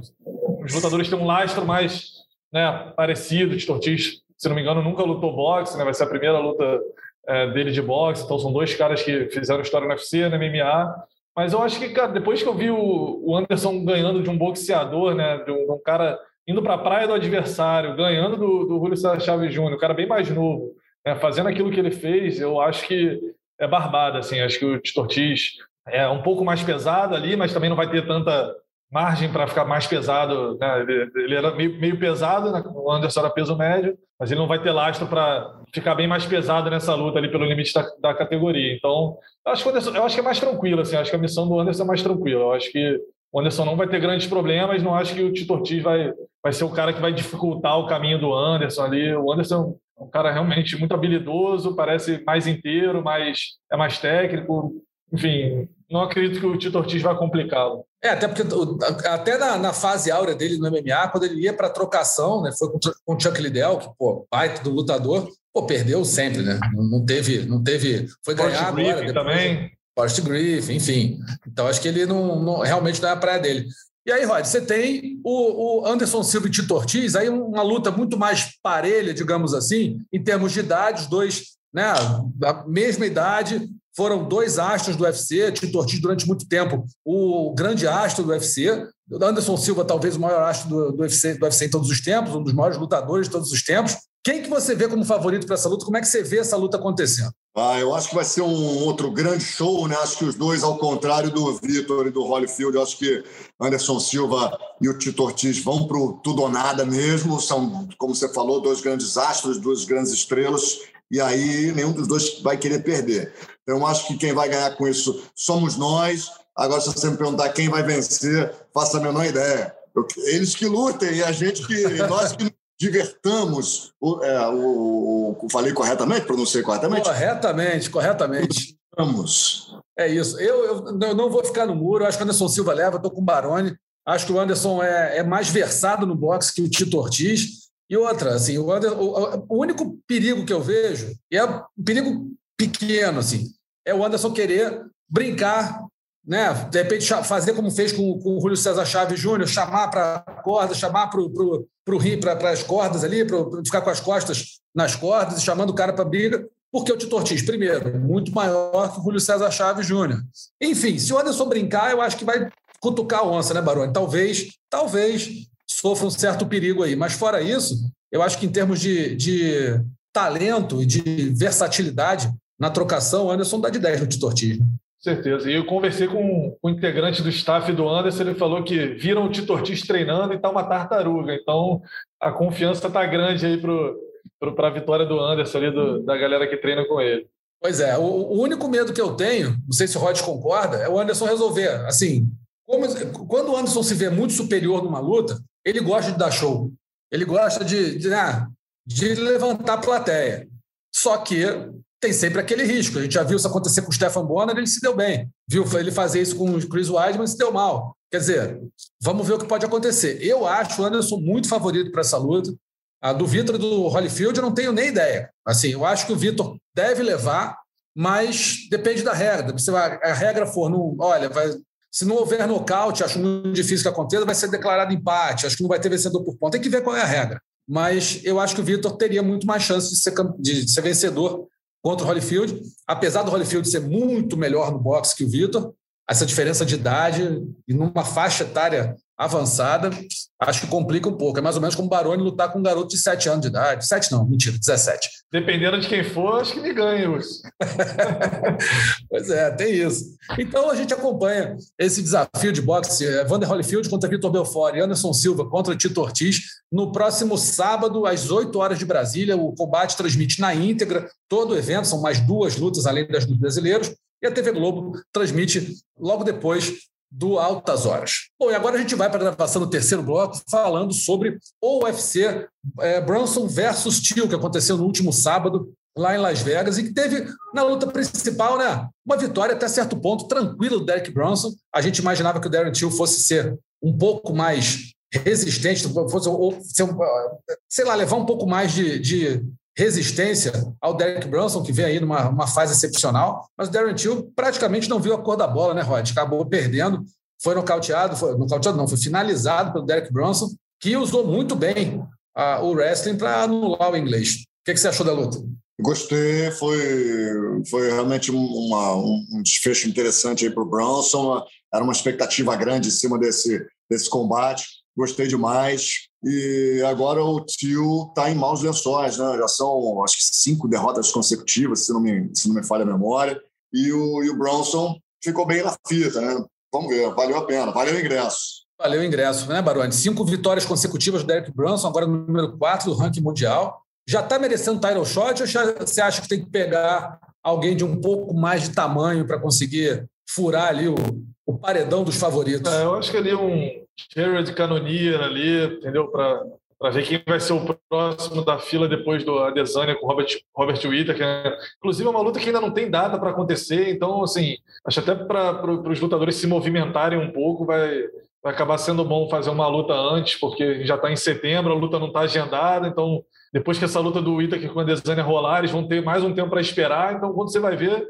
os lutadores têm um lastro mais né, parecido. Tito Ortiz, se não me engano, nunca lutou boxe, né? Vai ser a primeira luta é, dele de boxe. Então são dois caras que fizeram história no UFC, no MMA. Mas eu acho que, cara, depois que eu vi o Anderson ganhando de um boxeador, né, de um, de um cara indo para a praia do adversário, ganhando do, do Julio César Chaves Júnior, o cara bem mais novo, né, fazendo aquilo que ele fez, eu acho que é barbada, assim, acho que o Tito Ortiz é um pouco mais pesado ali, mas também não vai ter tanta margem para ficar mais pesado, né? ele, ele, era meio, meio pesado, né? o Anderson era peso médio, mas ele não vai ter lastro para ficar bem mais pesado nessa luta ali pelo limite da, da categoria. Então, eu acho, Anderson, eu acho que é mais tranquilo, assim, acho que a missão do Anderson é mais tranquila. Eu acho que o Anderson não vai ter grandes problemas, não acho que o Tito Ortiz vai, vai ser o cara que vai dificultar o caminho do Anderson ali. O Anderson é um cara realmente muito habilidoso, parece mais inteiro, mais, é mais técnico. Enfim, não acredito que o Tito Ortiz vai complicá-lo. É, até porque até na, na, fase áurea dele no MMA, quando ele ia para trocação, né, foi com, com o Chuck Liddell, que, pô, baita do lutador, pô, perdeu sempre, né? Não, não teve, não teve, foi ganhar agora. Depois, também. Forrest Griffin, enfim. Então acho que ele não, não, realmente não é a praia dele. E aí, Rod, você tem o, o, Anderson Silva e Tito Ortiz, aí uma luta muito mais parelha, digamos assim, em termos de idade, os dois, né, da mesma idade, foram dois astros do UFC, Tito Ortiz durante muito tempo, o grande astro do UFC, Anderson Silva talvez o maior astro do, do, UFC, do UFC em todos os tempos, um dos maiores lutadores de todos os tempos. Quem que você vê como favorito para essa luta? Como é que você vê essa luta acontecendo? Ah, eu acho que vai ser um outro grande show, né? Acho que os dois, ao contrário do Vitor e do Holyfield, eu acho que Anderson Silva e o Tito Ortiz vão para o tudo ou nada mesmo. São, como você falou, dois grandes astros, duas grandes estrelas, e aí nenhum dos dois vai querer perder. Então, eu acho que quem vai ganhar com isso somos nós. Agora, se você me perguntar quem vai vencer, faça a menor ideia. Eles que lutem e a gente que. nós que divertamos. O, é, o, o, falei corretamente? Pronunciei corretamente? Corretamente, corretamente. Vamos. É isso. Eu, eu, eu, não vou ficar no muro. Eu acho que o Anderson Silva leva, estou com o Baroni. Acho que o Anderson é, é, mais versado no boxe que o Tito Ortiz. E outra, assim, o, Anderson, o, o único perigo que eu vejo, e é um perigo pequeno, assim, é o Anderson querer brincar né? De repente fazer como fez com, com o Júlio César Chaves Júnior, chamar para a corda, chamar para o rio, para as cordas ali, para ficar com as costas nas cordas chamando o cara para briga, porque o Tito Ortiz, primeiro, muito maior que o Júlio César Chaves Júnior. Enfim, se o Anderson brincar, eu acho que vai cutucar a onça, né, Baroni? Talvez, talvez sofra um certo perigo aí. Mas fora isso, eu acho que em termos de, de talento e de versatilidade na trocação, o Anderson dá de 10 no Tito Ortiz. Né? Certeza. E eu conversei com, o integrante do staff do Anderson, ele falou que viram o Tito Ortiz treinando e está uma tartaruga. Então, a confiança está grande aí para a vitória do Anderson ali, do, da galera que treina com ele. Pois é, o, o, único medo que eu tenho, não sei se o Rod concorda, é o Anderson resolver. Assim, como, quando o Anderson se vê muito superior numa luta, ele gosta de dar show. Ele gosta de, de, né, de levantar a plateia. Só que tem sempre aquele risco. A gente já viu isso acontecer com o Stefan Bonner, ele se deu bem. Viu ele fazer isso com o Chris Weidman, se deu mal. Quer dizer, vamos ver o que pode acontecer. Eu acho o Anderson muito favorito para essa luta. A do Vitor do Holyfield eu não tenho nem ideia. Assim, eu acho que o Vitor deve levar, mas depende da regra. Se a regra for, no, olha, vai, se não houver nocaute, acho muito difícil que aconteça, vai ser declarado empate, acho que não vai ter vencedor por ponto. Tem que ver qual é a regra. Mas eu acho que o Vitor teria muito mais chance de ser, de ser vencedor contra o Holyfield, apesar do Holyfield ser muito melhor no boxe que o Vitor, essa diferença de idade e numa faixa etária avançada, acho que complica um pouco. É mais ou menos como o Baroni lutar com um garoto de 7 anos de idade. 7 não, mentira, 17. Dependendo de quem for, acho que me ganha, pois é, tem isso. Então a gente acompanha esse desafio de boxe, é, Vander Holyfield contra Vitor Belfort e Anderson Silva contra Tito Ortiz, no próximo sábado, às 8 horas de Brasília. O combate transmite na íntegra todo o evento, são mais duas lutas, além das dos brasileiros. E a TV Globo transmite logo depois do Altas Horas. Bom, e agora a gente vai para a gravação do terceiro bloco falando sobre o UFC é, Brunson versus Till, que aconteceu no último sábado lá em Las Vegas e que teve na luta principal, né, uma vitória até certo ponto tranquila do Derek Brunson. A gente imaginava que o Darren Till fosse ser um pouco mais resistente, fosse, ou, sei lá, levar um pouco mais de, de resistência ao Derek Brunson, que vem aí numa uma fase excepcional, mas o Darren Till praticamente não viu a cor da bola, né, Rod? Acabou perdendo, foi nocauteado, foi nocauteado não, foi finalizado pelo Derek Brunson, que usou muito bem uh, o wrestling para anular o inglês. O que, que, você achou da luta? Gostei, foi, foi realmente uma, um desfecho interessante aí para o Brunson. Era uma expectativa grande em cima desse, desse combate. Gostei demais. E agora o Tio está em maus lençóis, né? Já são, acho que, cinco derrotas consecutivas, se não me, se não me falha a memória. E o, e o Bronson ficou bem na fita, né? Vamos ver, valeu a pena, valeu o ingresso. Valeu o ingresso, né, Baroni? Cinco vitórias consecutivas do Derek Brunson, agora no número 4 do ranking mundial. Já está merecendo title shot ou você acha que tem que pegar alguém de um pouco mais de tamanho para conseguir furar ali o, o paredão dos favoritos? É, eu acho que ali um Jared Cannonier ali, entendeu? Para ver quem vai ser o próximo da fila depois do Adesanya com Robert, Robert Whittaker. É, inclusive, é uma luta que ainda não tem data para acontecer, então, assim, acho até para os lutadores se movimentarem um pouco, vai, vai acabar sendo bom fazer uma luta antes, porque já está em setembro, a luta não está agendada, então depois que essa luta do Whittaker com a Adesanya rolar, eles vão ter mais um tempo para esperar, então quando você vai ver,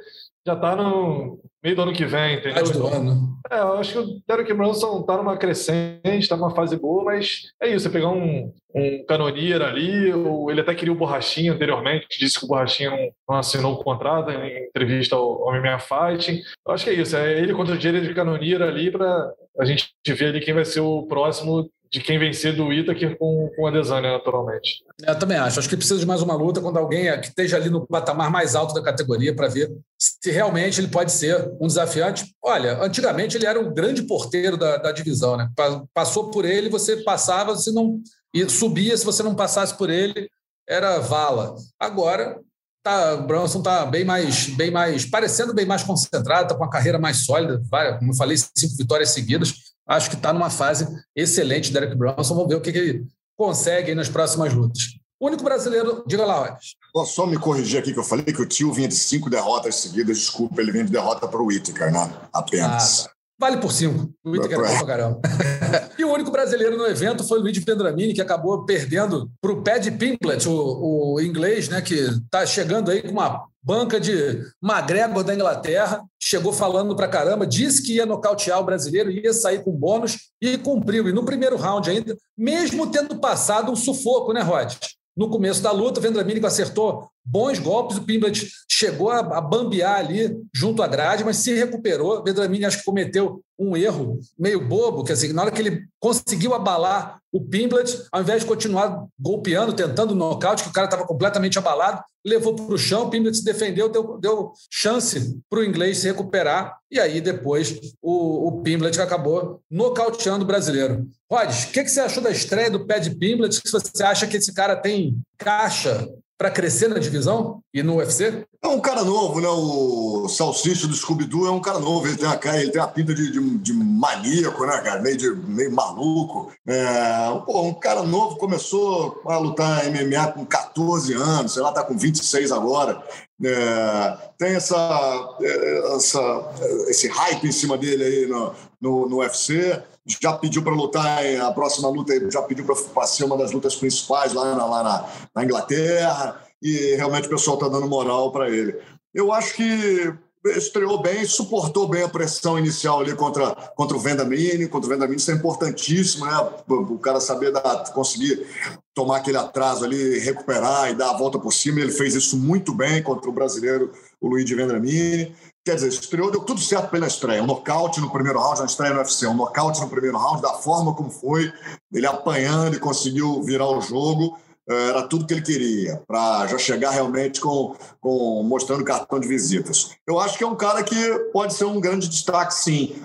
já está no meio do ano que vem, entendeu? do ano. É, eu acho que o Derek Brunson está numa crescente, está numa fase boa, mas é isso, você pegar um, um canonier ali, ou ele até queria o Borrachinha anteriormente, disse que o Borrachinha não, não assinou o contrato em entrevista ao, ao MMA Fighting. Eu acho que é isso, é ele contra o Jared Canonier ali para a gente ver ali quem vai ser o próximo de quem vencer do Itaker com, com a Desânia, naturalmente. Eu também acho. Acho que precisa de mais uma luta quando alguém que esteja ali no patamar mais alto da categoria para ver se realmente ele pode ser um desafiante. Olha, antigamente ele era um grande porteiro da, da divisão, né? Passou por ele, você passava, se não e subia, se você não passasse por ele, era vala. Agora tá, o Bronson está bem mais, bem mais, parecendo bem mais concentrado, está com uma carreira mais sólida, como eu falei, cinco vitórias seguidas acho que está numa fase excelente, Derek Bronson. Vamos ver o que, que ele consegue nas próximas lutas. O único brasileiro, diga lá, Rodgers. Posso só me corrigir aqui que eu falei que o tio vinha de cinco derrotas seguidas. Desculpa, ele vinha de derrota para o Whittaker, né? Apenas. Ah, vale por cinco. O Whittaker é bom pra caramba. e o único brasileiro no evento foi o Luigi Pendramini, que acabou perdendo para o Pad Pimblet, o, o inglês, né? Que está chegando aí com uma banca de McGregor da Inglaterra, chegou falando pra caramba, disse que ia nocautear o brasileiro, ia sair com bônus e cumpriu. E no primeiro round ainda, mesmo tendo passado um sufoco, né, Rod? No começo da luta, o Vendramini acertou bons golpes, o Pimblet chegou a, a bambear ali junto à grade, mas se recuperou. O Vendramini acho que cometeu um erro meio bobo, que assim, na hora que ele conseguiu abalar o Pimblet, ao invés de continuar golpeando, tentando o nocaute, que o cara estava completamente abalado, levou para o chão, o Pimblet se defendeu, deu, deu chance para o inglês se recuperar, e aí depois o, o Pimblet acabou nocauteando o brasileiro. Rods, o que, que, você achou da estreia do pé de Pimblet? Você acha que esse cara tem caixa para crescer na divisão e no UFC? É um cara novo, né? O Salsicha do Scooby-Doo é um cara novo. Ele tem a, ele tem a pinta de, de, de maníaco, né, cara? Meio, de, meio maluco. É, pô, um cara novo começou a lutar MMA com 14 anos, sei lá, tá com 26 agora. É, tem essa, é, essa, esse hype em cima dele aí no, no, no UFC já pediu para lutar a próxima luta, já pediu para ser uma das lutas principais lá na, lá na, na Inglaterra e realmente o pessoal está dando moral para ele. Eu acho que estreou bem, suportou bem a pressão inicial ali contra, contra o Vendamini, contra o Vendamini, isso é importantíssimo, né? O cara saber dar, conseguir tomar aquele atraso ali, recuperar e dar a volta por cima, ele fez isso muito bem contra o brasileiro, o Luigi Vendramini. Quer dizer, estreou, deu tudo certo pela estreia. Um nocaute no primeiro round, na estreia no UFC, um nocaute no primeiro round, da forma como foi, ele apanhando e conseguiu virar o jogo. Eh, era tudo que ele queria, para já chegar realmente com, com mostrando cartão de visitas. Eu acho que é um cara que pode ser um grande destaque, sim.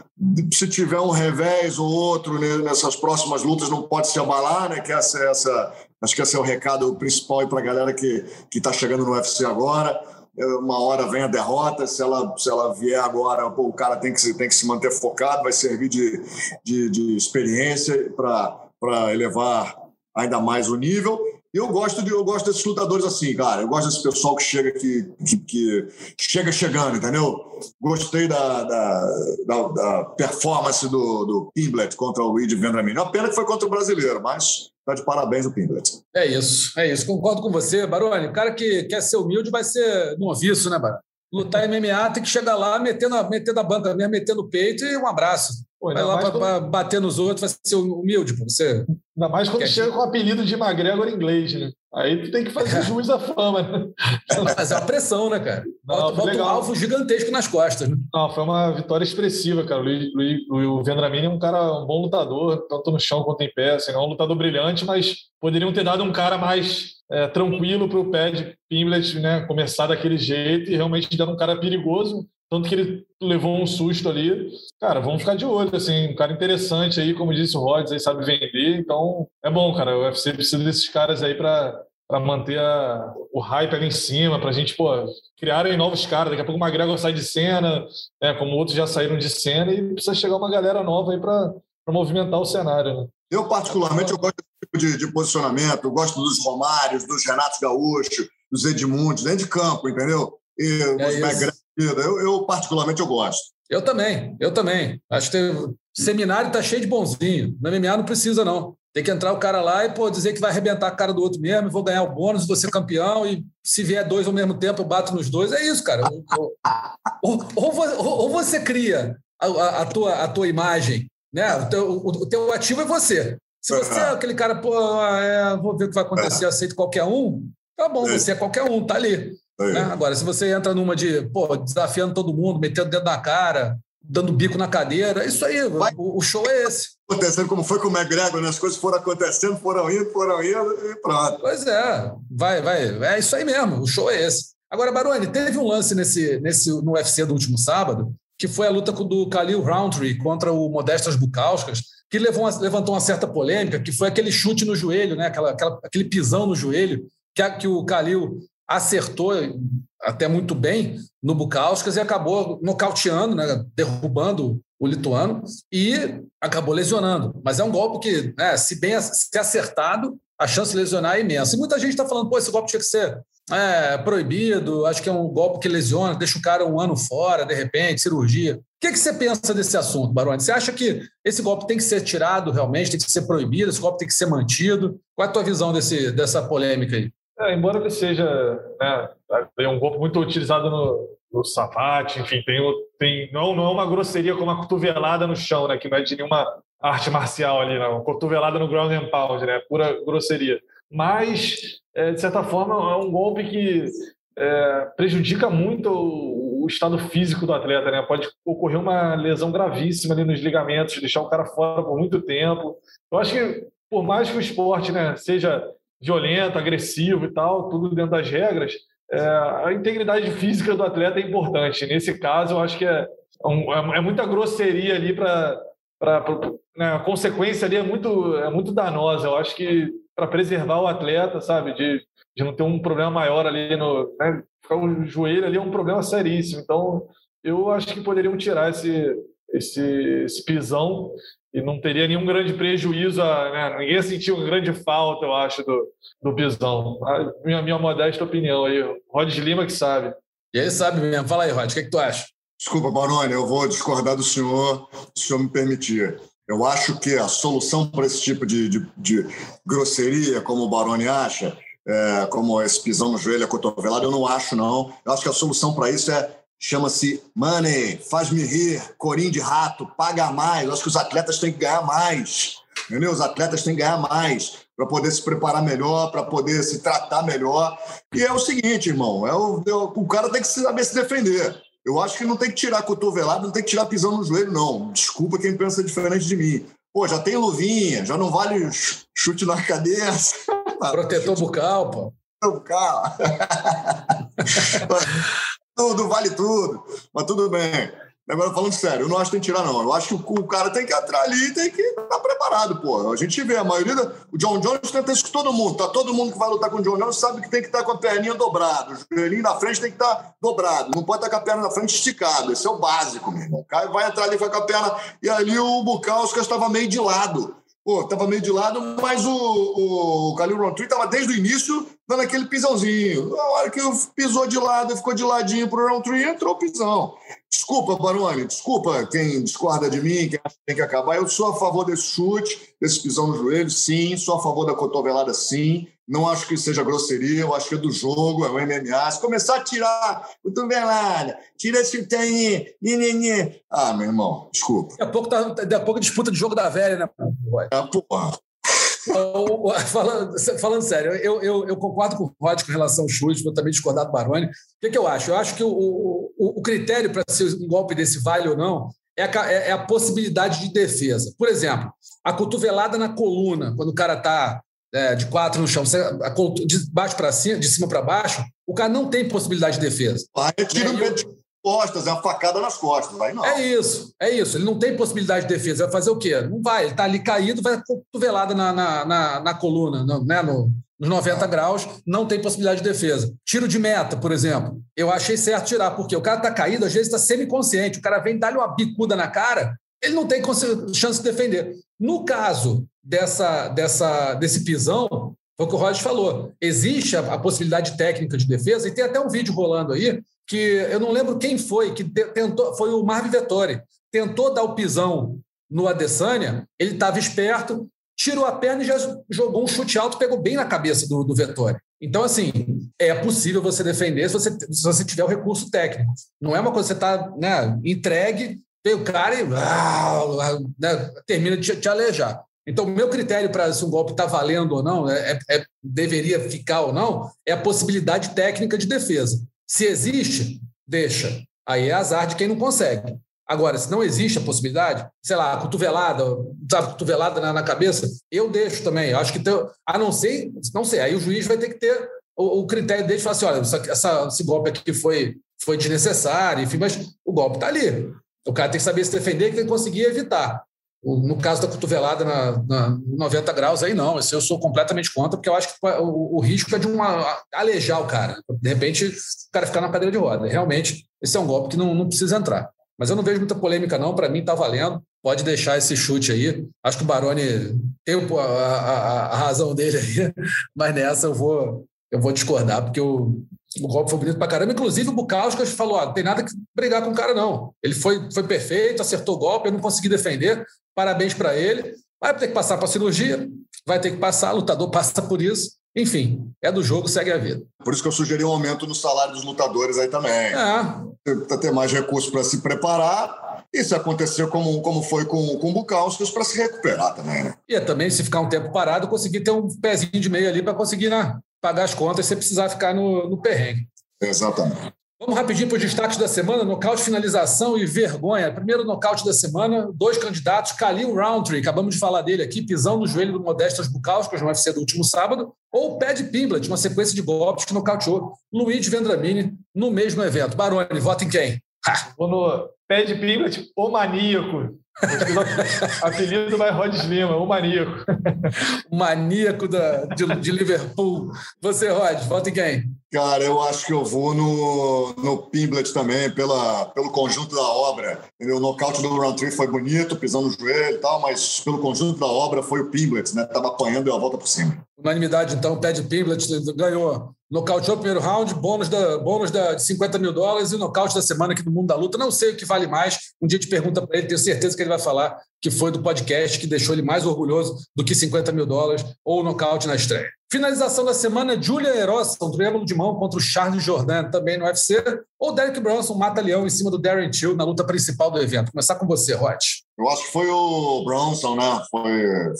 Se tiver um revés ou outro né, nessas próximas lutas, não pode se abalar, né? Que essa, essa, acho que esse é o recado principal para a galera que está chegando no UFC agora. É, uma hora vem a derrota, se ela, se ela vier agora, pô, o cara tem que, tem que se manter focado, vai servir de, de, de experiência para elevar ainda mais o nível. Eu gosto, de, eu gosto desses lutadores assim, cara. Eu gosto desse pessoal que chega que, que, que chega chegando, entendeu? Gostei da, da, da, da performance do, do Pimblet contra o Luigi Vendramini. Uma pena que foi contra o brasileiro, mas tá de parabéns o Pimblet. É isso, é isso. Concordo com você, Baroni. O cara que quer ser humilde vai ser noviço, né, Baroni? Lutar MMA tem que chegar lá, metendo a, metendo a banca mesmo, metendo o peito e um abraço. Pô, vai lá para quando... bater nos outros, vai ser humilde, pô. Você... Ainda mais quando chega com o apelido de McGregor em inglês, né? Aí tu tem que fazer jus à fama, né? Mas é uma pressão, né, cara? Não, bota, um alvo gigantesco nas costas, né? Não, foi uma vitória expressiva, cara. O, Luiz, o Vendramini é um cara, um bom lutador, tanto no chão quanto em pé. Assim, não é um lutador brilhante, mas poderiam ter dado um cara mais é, tranquilo para o pé de Pimblet né, começar daquele jeito e realmente dando um cara perigoso. Tanto que ele levou um susto ali. Cara, vamos ficar de olho, assim, um cara interessante aí, como disse o Rhodes, aí sabe vender. Então, é bom, cara. O UFC precisa desses caras aí para para manter a, o hype ali em cima, para a gente, pô, criarem novos caras. Daqui a pouco o McGregor sai de cena, né, como outros já saíram de cena, e precisa chegar uma galera nova aí para movimentar o cenário. Né? Eu, particularmente, eu gosto desse tipo de, de posicionamento, eu gosto dos Romários, dos Renatos Gaúcho, dos Edmundos, dentro de campo, entendeu? E é os McGregor eu, eu, particularmente, eu gosto. Eu também, eu também. Acho que o seminário está cheio de bonzinho. No MMA não precisa, não. Tem que entrar o cara lá e pô, dizer que vai arrebentar a cara do outro mesmo, vou ganhar o bônus, vou ser campeão, e se vier dois ao mesmo tempo, eu bato nos dois. É isso, cara. Ou, ou, ou, ou você cria a, a, a, tua, a tua imagem, né? O teu, o, o teu ativo é você. Se você é aquele cara, pô, é, vou ver o que vai acontecer, aceito qualquer um, tá bom, você é qualquer um, tá ali. Né? Agora, se você entra numa de, pô, desafiando todo mundo, metendo o dedo na cara, dando bico na cadeira, isso aí, Vai. o, show é esse. Acontecendo como foi com o McGregor, né? As coisas foram acontecendo, foram indo, foram indo e pronto. Pois é, vai, vai. É isso aí mesmo, o show é esse. Agora, Baroni, teve um lance nesse, nesse, no UFC do último sábado, que foi a luta do Khalil Roundtree contra o Modestas Bukauskas, que levou uma, levantou uma certa polêmica, que foi aquele chute no joelho, né? Aquela, aquela, aquele pisão no joelho, que, a, que o Khalil acertou até muito bem no Bukauskas e acabou nocauteando, né, derrubando o lituano e acabou lesionando. Mas é um golpe que, né, se bem se acertado, a chance de lesionar é imensa. E muita gente está falando, pô, esse golpe tinha que ser é, proibido, acho que é um golpe que lesiona, deixa o cara um ano fora, de repente, cirurgia. O que, que você pensa desse assunto, Baroni? Você acha que esse golpe tem que ser tirado realmente, tem que ser proibido, esse golpe tem que ser mantido? Qual é a tua visão desse, dessa polêmica aí? É, embora ele seja né, um golpe muito utilizado no, no safate, enfim, tem, tem, não, não é uma grosseria como a cotovelada no chão, né, que não é de nenhuma arte marcial ali, não. Cotovelada no ground and pound, né, pura grosseria. Mas, é, de certa forma, é um golpe que é, prejudica muito o, o, estado físico do atleta, né? Pode ocorrer uma lesão gravíssima ali nos ligamentos, deixar o cara fora por muito tempo. Eu acho que, por mais que o esporte né, seja violento, agressivo e tal, tudo dentro das regras, é, a integridade física do atleta é importante. Nesse caso, eu acho que é, um, é, é muita grosseria ali para. Né, a consequência ali é muito, é muito danosa. Eu acho que para preservar o atleta, sabe, de, de não ter um problema maior ali no. Né, ficar o joelho ali é um problema seríssimo. Então, eu acho que poderiam tirar esse, esse, esse pisão e não teria nenhum grande prejuízo, a, né? ninguém sentiu uma grande falta, eu acho, do, do Pisão. A minha, minha modesta opinião aí, Rod Lima que sabe. E ele sabe mesmo. Fala aí, Rod, o que, é que tu acha? Desculpa, Baroni, eu vou discordar do senhor, se o senhor me permitir. Eu acho que a solução para esse tipo de, de, de, grosseria, como o Baroni acha, é, como esse pisão no joelho, a cotovelada, eu não acho, não. Eu acho que a solução para isso é chama-se Money, faz-me rir, corinho de rato, paga mais. Eu acho que os atletas têm que ganhar mais, entendeu? Os atletas têm que ganhar mais para poder se preparar melhor, para poder se tratar melhor. E é o seguinte, irmão, é o, é o, o cara tem que saber se defender. Eu acho que não tem que tirar cotovelado, não tem que tirar pisão no joelho, não. Desculpa quem pensa diferente de mim. Pô, já tem luvinha, já não vale chute na cabeça. Protetor bucal, pô. Bucal. tudo, vale tudo. Mas tudo bem. Agora, falando sério, eu não acho que tem que tirar, não. Eu acho que o, cara tem que entrar ali e tem que estar tá preparado, pô. A gente vê, a maioria. Da... O John Jones tenta isso com todo mundo. Tá? Todo mundo que vai lutar com o John Jones sabe que tem que estar tá com a perninha dobrada. O joelhinho na frente tem que estar tá dobrado. Não pode estar com a perna na frente esticada. Esse é o básico, meu irmão. O cara vai entrar ali com a perna. E ali o Bukauskas estava meio de lado. Pô, tava meio de lado, mas o, o Khalil Rountree tava desde o início dando aquele pisãozinho. Na hora que pisou de lado, ficou de ladinho pro Rountree, entrou o pisão. Desculpa, Baroni, desculpa quem discorda de mim, quem acha que tem que acabar. Eu sou a favor desse chute, desse pisão no joelho, sim. Sou a favor da cotovelada, sim. Não acho que seja grosseria, eu acho que é do jogo, é o MMA. Se começar a tirar cotovelada, tira esse aí, Ah, meu irmão, desculpa. Daqui a pouco, tá, daqui a pouco disputa de jogo da velha, né? Ah, porra. falando, falando sério, eu, eu, eu, concordo com o Rod com relação ao chute, vou também discordar do Baroni. O que, que eu acho? Eu acho que o, o, o critério para ser um golpe desse vale ou não é a, é, é a, possibilidade de defesa. Por exemplo, a cotovelada na coluna, quando o cara está é, de quatro no chão, de baixo para cima, de cima para baixo, o cara não tem possibilidade de defesa. Vai, tira o costas, é uma facada nas costas, vai não. É isso, é isso. Ele não tem possibilidade de defesa. Vai fazer o quê? Não vai. Ele está ali caído, vai cotovelada na, na, na, na coluna, no, né, no, nos 90 graus, não tem possibilidade de defesa. Tiro de meta, por exemplo. Eu achei certo tirar, porque o cara está caído, às vezes está semi-consciente. O cara vem dar-lhe uma bicuda na cara, ele não tem chance de defender. No caso dessa, dessa, desse pisão, foi o que o Roger falou. Existe a, a, possibilidade técnica de defesa, e tem até um vídeo rolando aí que eu não lembro quem foi, que tentou, foi o Marvin Vettori, tentou dar o pisão no Adesanya, ele estava esperto, tirou a perna e já jogou um chute alto, pegou bem na cabeça do, do Vettori. Então, assim, é possível você defender se você, se você tiver o recurso técnico. Não é uma coisa que você está né, entregue, vem o cara e ah, né, termina de te, te alejar. Então, o meu critério para se um golpe está valendo ou não, é, é, deveria ficar ou não, é a possibilidade técnica de defesa. Se existe, deixa. Aí é azar de quem não consegue. Agora, se não existe a possibilidade, sei lá, cotovelada, sabe, cotovelada na, na cabeça, eu deixo também. Eu acho que, tem, a não ser, não sei, aí o juiz vai ter que ter o, o critério dele de falar assim: olha, essa, essa, esse golpe aqui foi, foi desnecessário, enfim, mas o golpe está ali. O cara tem que saber se defender e tem que conseguir evitar. No caso da cotovelada na, na 90 graus, aí não. Esse eu sou completamente contra, porque eu acho que o, o risco é de uma, alejar o cara. De repente, o cara ficar na cadeira de roda. Realmente, esse é um golpe que não, não precisa entrar. Mas eu não vejo muita polêmica, não. Para mim, está valendo. Pode deixar esse chute aí. Acho que o Baroni tem a, a, a razão dele aí, mas nessa eu vou, eu vou discordar, porque o, o golpe foi bonito pra caramba. Inclusive, o Bukauskas falou: ah, não tem nada que brigar com o cara, não. Ele foi, foi perfeito, acertou o golpe, eu não consegui defender. Parabéns para ele. Vai ter que passar para cirurgia, vai ter que passar, lutador passa por isso. Enfim, é do jogo, segue a vida. Por isso que eu sugeri um aumento no salário dos lutadores aí também. É. Para ter mais recursos para se preparar. E se acontecer como, como foi com, com o Bukauskas, para se recuperar também, né? E é também, se ficar um tempo parado, conseguir ter um pezinho de meio ali para conseguir né, pagar as contas sem precisar ficar no, no perrengue. Exatamente. Vamos rapidinho para os destaques da semana: nocaute, finalização e vergonha. Primeiro nocaute da semana, dois candidatos, Khalil Roundtree, acabamos de falar dele aqui, pisão no joelho do Modestas Bukauskas no UFC do último sábado, ou Pad Pimblet, uma sequência de golpes que nocauteou Luiz Vendramini no mesmo evento. Baroni, vota em quem? Vou no Pad Pimblet, o maníaco. Apelido vai Rod Lima, o maníaco. o maníaco da, de, de Liverpool. Você, Rod, vota em quem? Cara, eu acho que eu vou no, no Pimblet também, pela, pelo conjunto da obra. O nocaute do Roundtree foi bonito, pisando no joelho e tal, mas pelo conjunto da obra foi o Pimblet, né? Tava apanhando e a volta por cima. Unanimidade, então, Pad Pimblet ganhou Nocauteou o primeiro round, bônus, da, bônus da, de 50 mil dólares e o nocaute da semana aqui no Mundo da Luta. Não sei o que vale mais. Um dia te pergunta para ele, tenho certeza que ele vai falar que foi do podcast que deixou ele mais orgulhoso do que 50 mil dólares ou o nocaute na estreia. Finalização da semana, Julia Erossa, um triângulo de mão contra o Charles Jordan, também no UFC. Ou Derek Bronson, mata-leão em cima do Darren Till na luta principal do evento. Começar com você, Rod. Eu acho que foi o Bronson, né? Foi,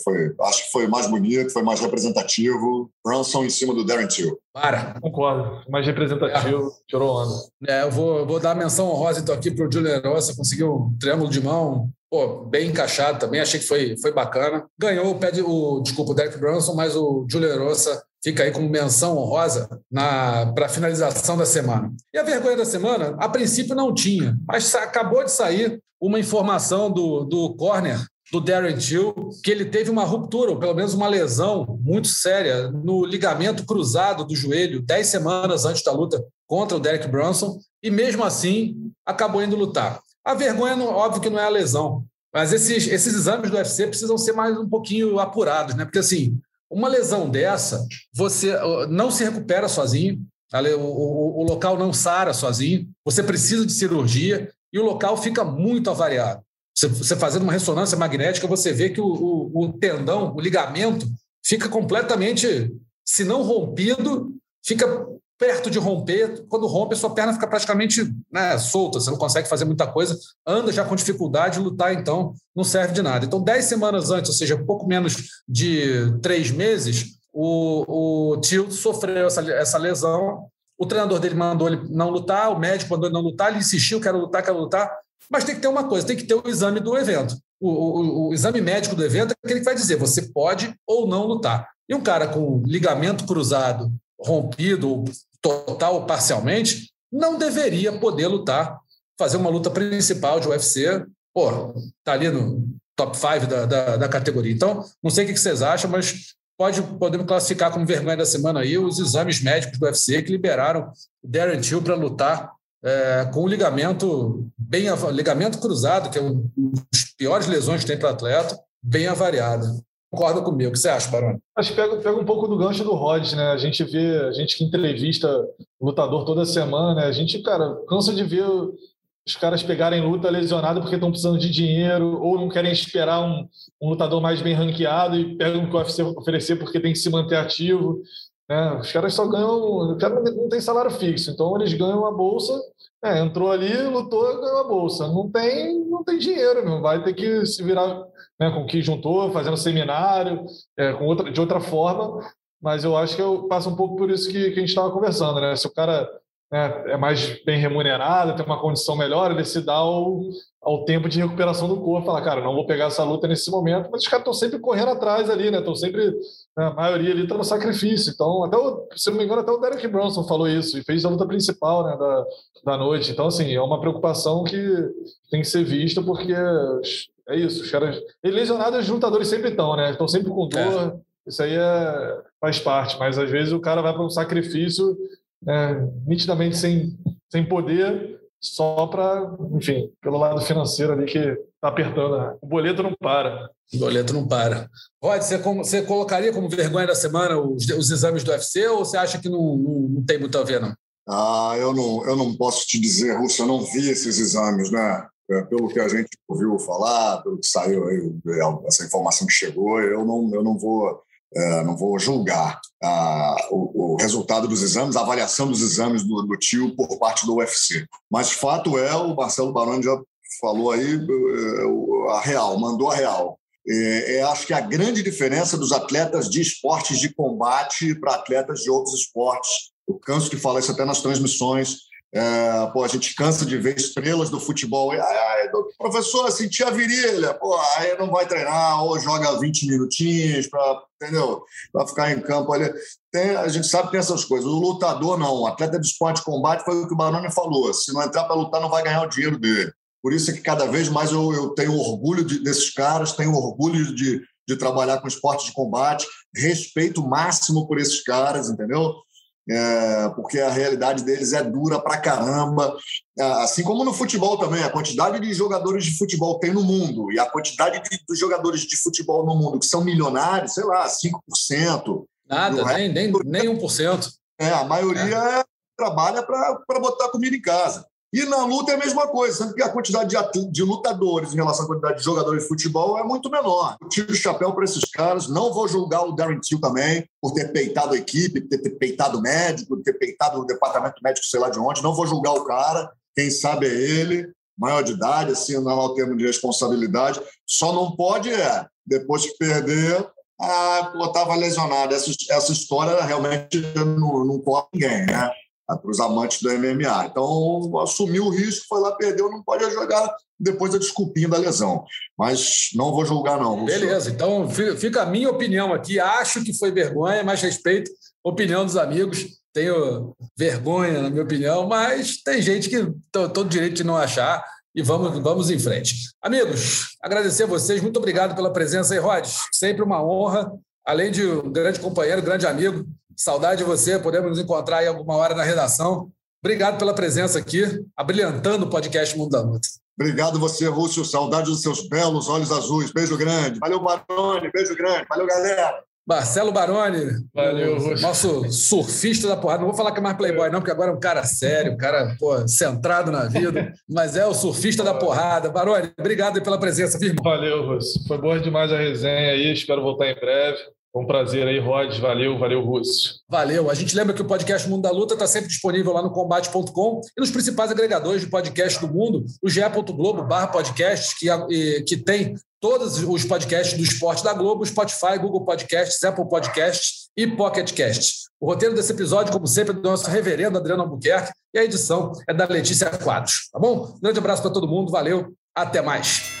foi, acho que foi mais bonito, foi mais representativo. Bronson em cima do Darren Till. Para. Concordo. Mais representativo, é. tirou onda. É, eu vou, vou dar a menção honrosa então aqui para o Julia Erossa, conseguiu um triângulo de mão pô, bem encaixado também, achei que foi, foi bacana. Ganhou o, pé de, o, desculpa, o Derek Brunson, mas o Julio Rossa fica aí como menção honrosa para a finalização da semana. E a vergonha da semana, a princípio não tinha, mas acabou de sair uma informação do, do corner do Darren Till, que ele teve uma ruptura, ou pelo menos uma lesão muito séria no ligamento cruzado do joelho, 10 semanas antes da luta contra o Derek Brunson, e mesmo assim acabou indo lutar. A vergonha, óbvio que não é a lesão. Mas esses, esses exames do UFC precisam ser mais um pouquinho apurados, né? Porque assim, uma lesão dessa, você não se recupera sozinho, o, o, o local não sara sozinho, você precisa de cirurgia e o local fica muito avariado. Você, você fazendo uma ressonância magnética, você vê que o, o, o tendão, o ligamento, fica completamente, se não rompido, fica perto de romper, quando rompe, a sua perna fica praticamente né, solta, você não consegue fazer muita coisa, anda já com dificuldade, lutar então não serve de nada. Então, dez semanas antes, ou seja, pouco menos de três meses, o, o sofreu essa, essa lesão, o treinador dele mandou ele não lutar, o médico mandou ele não lutar, ele insistiu, quero lutar, quero lutar, mas tem que ter uma coisa, tem que ter o exame do evento. O, o, o exame médico do evento é aquele que vai dizer você pode ou não lutar. E um cara com ligamento cruzado rompido, total ou parcialmente, não deveria poder lutar, fazer uma luta principal de UFC. Pô, tá ali no top 5 da, da, da, categoria. Então, não sei o que vocês acham, mas pode, podemos classificar como vergonha da semana aí os exames médicos do UFC que liberaram o Darren Till para lutar é, com o ligamento bem ligamento cruzado, que é uma das piores lesões que tem para atleta, bem avariado concorda comigo. O que você acha, Barone? Acho que pega, pega um pouco do gancho do Rhodes, né? A gente vê, a gente que entrevista lutador toda semana, né? A gente, cara, cansa de ver os caras pegarem luta lesionada porque estão precisando de dinheiro ou não querem esperar um, um lutador mais bem ranqueado e pegam o que o UFC oferecer porque tem que se manter ativo. Né? Os caras só ganham. O cara não tem salário fixo, então eles ganham a bolsa. É, entrou ali, lutou, ganhou a bolsa. Não tem, não tem dinheiro, meu. vai ter que se virar né, com o que juntou, fazendo seminário, é, com outra, de outra forma. Mas eu acho que eu passo um pouco por isso que, que a gente estava conversando, né? Se o cara né, é mais bem remunerado, tem uma condição melhor, ele se dá ao, ao tempo de recuperação do corpo, fala, cara, não vou pegar essa luta nesse momento, mas os caras estão sempre correndo atrás ali, né? Estão sempre, né, a maioria ali está no sacrifício. Então, até o, se não me engano, até o Derek Bronson falou isso e fez a luta principal né, da, da noite. Então, assim, é uma preocupação que tem que ser vista, porque é isso, os caras. E lesionados, os lutadores sempre estão, né? Estão sempre com dor. É. Isso aí é, faz parte, mas às vezes o cara vai para um sacrifício é, nitidamente sem, sem poder, só para, enfim, pelo lado financeiro ali que está apertando. Né? O boleto não para. O boleto não para. Rod, você, você colocaria como vergonha da semana os, os exames do UFC ou você acha que não, não, não, tem muito a ver, não? Ah, eu não, eu não posso te dizer, Russo, eu não vi esses exames, né? É, pelo que a gente ouviu falar, pelo que saiu essa informação que chegou, eu não, eu não vou é, não vou julgar ah, o, o, resultado dos exames, a avaliação dos exames do, do, tio por parte do UFC. Mas fato é, o Marcelo Baroni já falou aí é, a real, mandou a real. É, é, acho que a grande diferença dos atletas de esportes de combate para atletas de outros esportes. Eu canso de falar isso até nas transmissões. É, pô, a gente cansa de ver estrelas do futebol. Ai, professor, senti a virilha. Pô, aí não vai treinar ou joga 20 minutinhos para entendeu? Ficar em campo ali. Tem, a gente sabe que tem essas coisas. O lutador não. O atleta de esporte de combate foi o que o Baroni falou. Se não entrar para lutar, não vai ganhar o dinheiro dele. Por isso é que cada vez mais eu, eu tenho orgulho de, desses caras, tenho orgulho de, de trabalhar com esporte de combate, respeito máximo por esses caras, entendeu? É, porque a realidade deles é dura pra caramba. É, assim como no futebol também, a quantidade de jogadores de futebol tem no mundo e a quantidade de, de jogadores de futebol no mundo que são milionários, sei lá, 5%. Nada, nem, nem, nem 1%. É, a maioria é. trabalha para botar comida em casa. E na luta é a mesma coisa, sendo que a quantidade de, de, lutadores em relação à quantidade de jogadores de futebol é muito menor. Eu tiro o chapéu para esses caras. Não vou julgar o Darren Till também por ter peitado a equipe, por ter, peitado o médico, por ter peitado o departamento médico, sei lá de onde. Não vou julgar o cara. Quem sabe é ele, maior de idade, assim, não é o termo de responsabilidade. Só não pode, é, depois de perder, ah, pô, estava lesionado. Essa, essa história realmente não, não corre ninguém, né? Para os amantes do MMA. Então, assumiu o risco, foi lá, perdeu, não pode jogar depois a desculpinha da lesão. Mas não vou julgar, não. Beleza, então fica a minha opinião aqui. Acho que foi vergonha, mas respeito a opinião dos amigos. Tenho vergonha, na minha opinião, mas tem gente que tem todo direito de não achar e vamos, vamos em frente. Amigos, agradecer a vocês, muito obrigado pela presença aí, Rod. Sempre uma honra, além de um grande companheiro, grande amigo. Saudade de você, podemos nos encontrar aí alguma hora na redação. Obrigado pela presença aqui, abrilhantando o podcast Mundo da Luta. Obrigado você, Rússio. Saudade dos seus belos olhos azuis. Beijo grande. Valeu, Baroni. Beijo grande. Valeu, galera. Marcelo Baroni, Valeu, nosso surfista da porrada. Não vou falar que é mais playboy, não, porque agora é um cara sério, um cara pô, centrado na vida, mas é o surfista da porrada. Baroni, obrigado pela presença, viu, irmão? Valeu, Russo. Foi boa demais a resenha aí. Espero voltar em breve. Foi um prazer aí, Rod. Valeu, valeu, Russo. Valeu. A gente lembra que o podcast Mundo da Luta está sempre disponível lá no combate.com e nos principais agregadores de podcast do mundo, o ge.globo barra podcast, que, que tem todos os podcasts do esporte da Globo, Spotify, Google Podcasts, Apple Podcasts e Pocket Casts. O roteiro desse episódio, como sempre, é do nosso reverendo Adriano Albuquerque e a edição é da Letícia Quadros. Tá bom? grande abraço para todo mundo, valeu, até mais.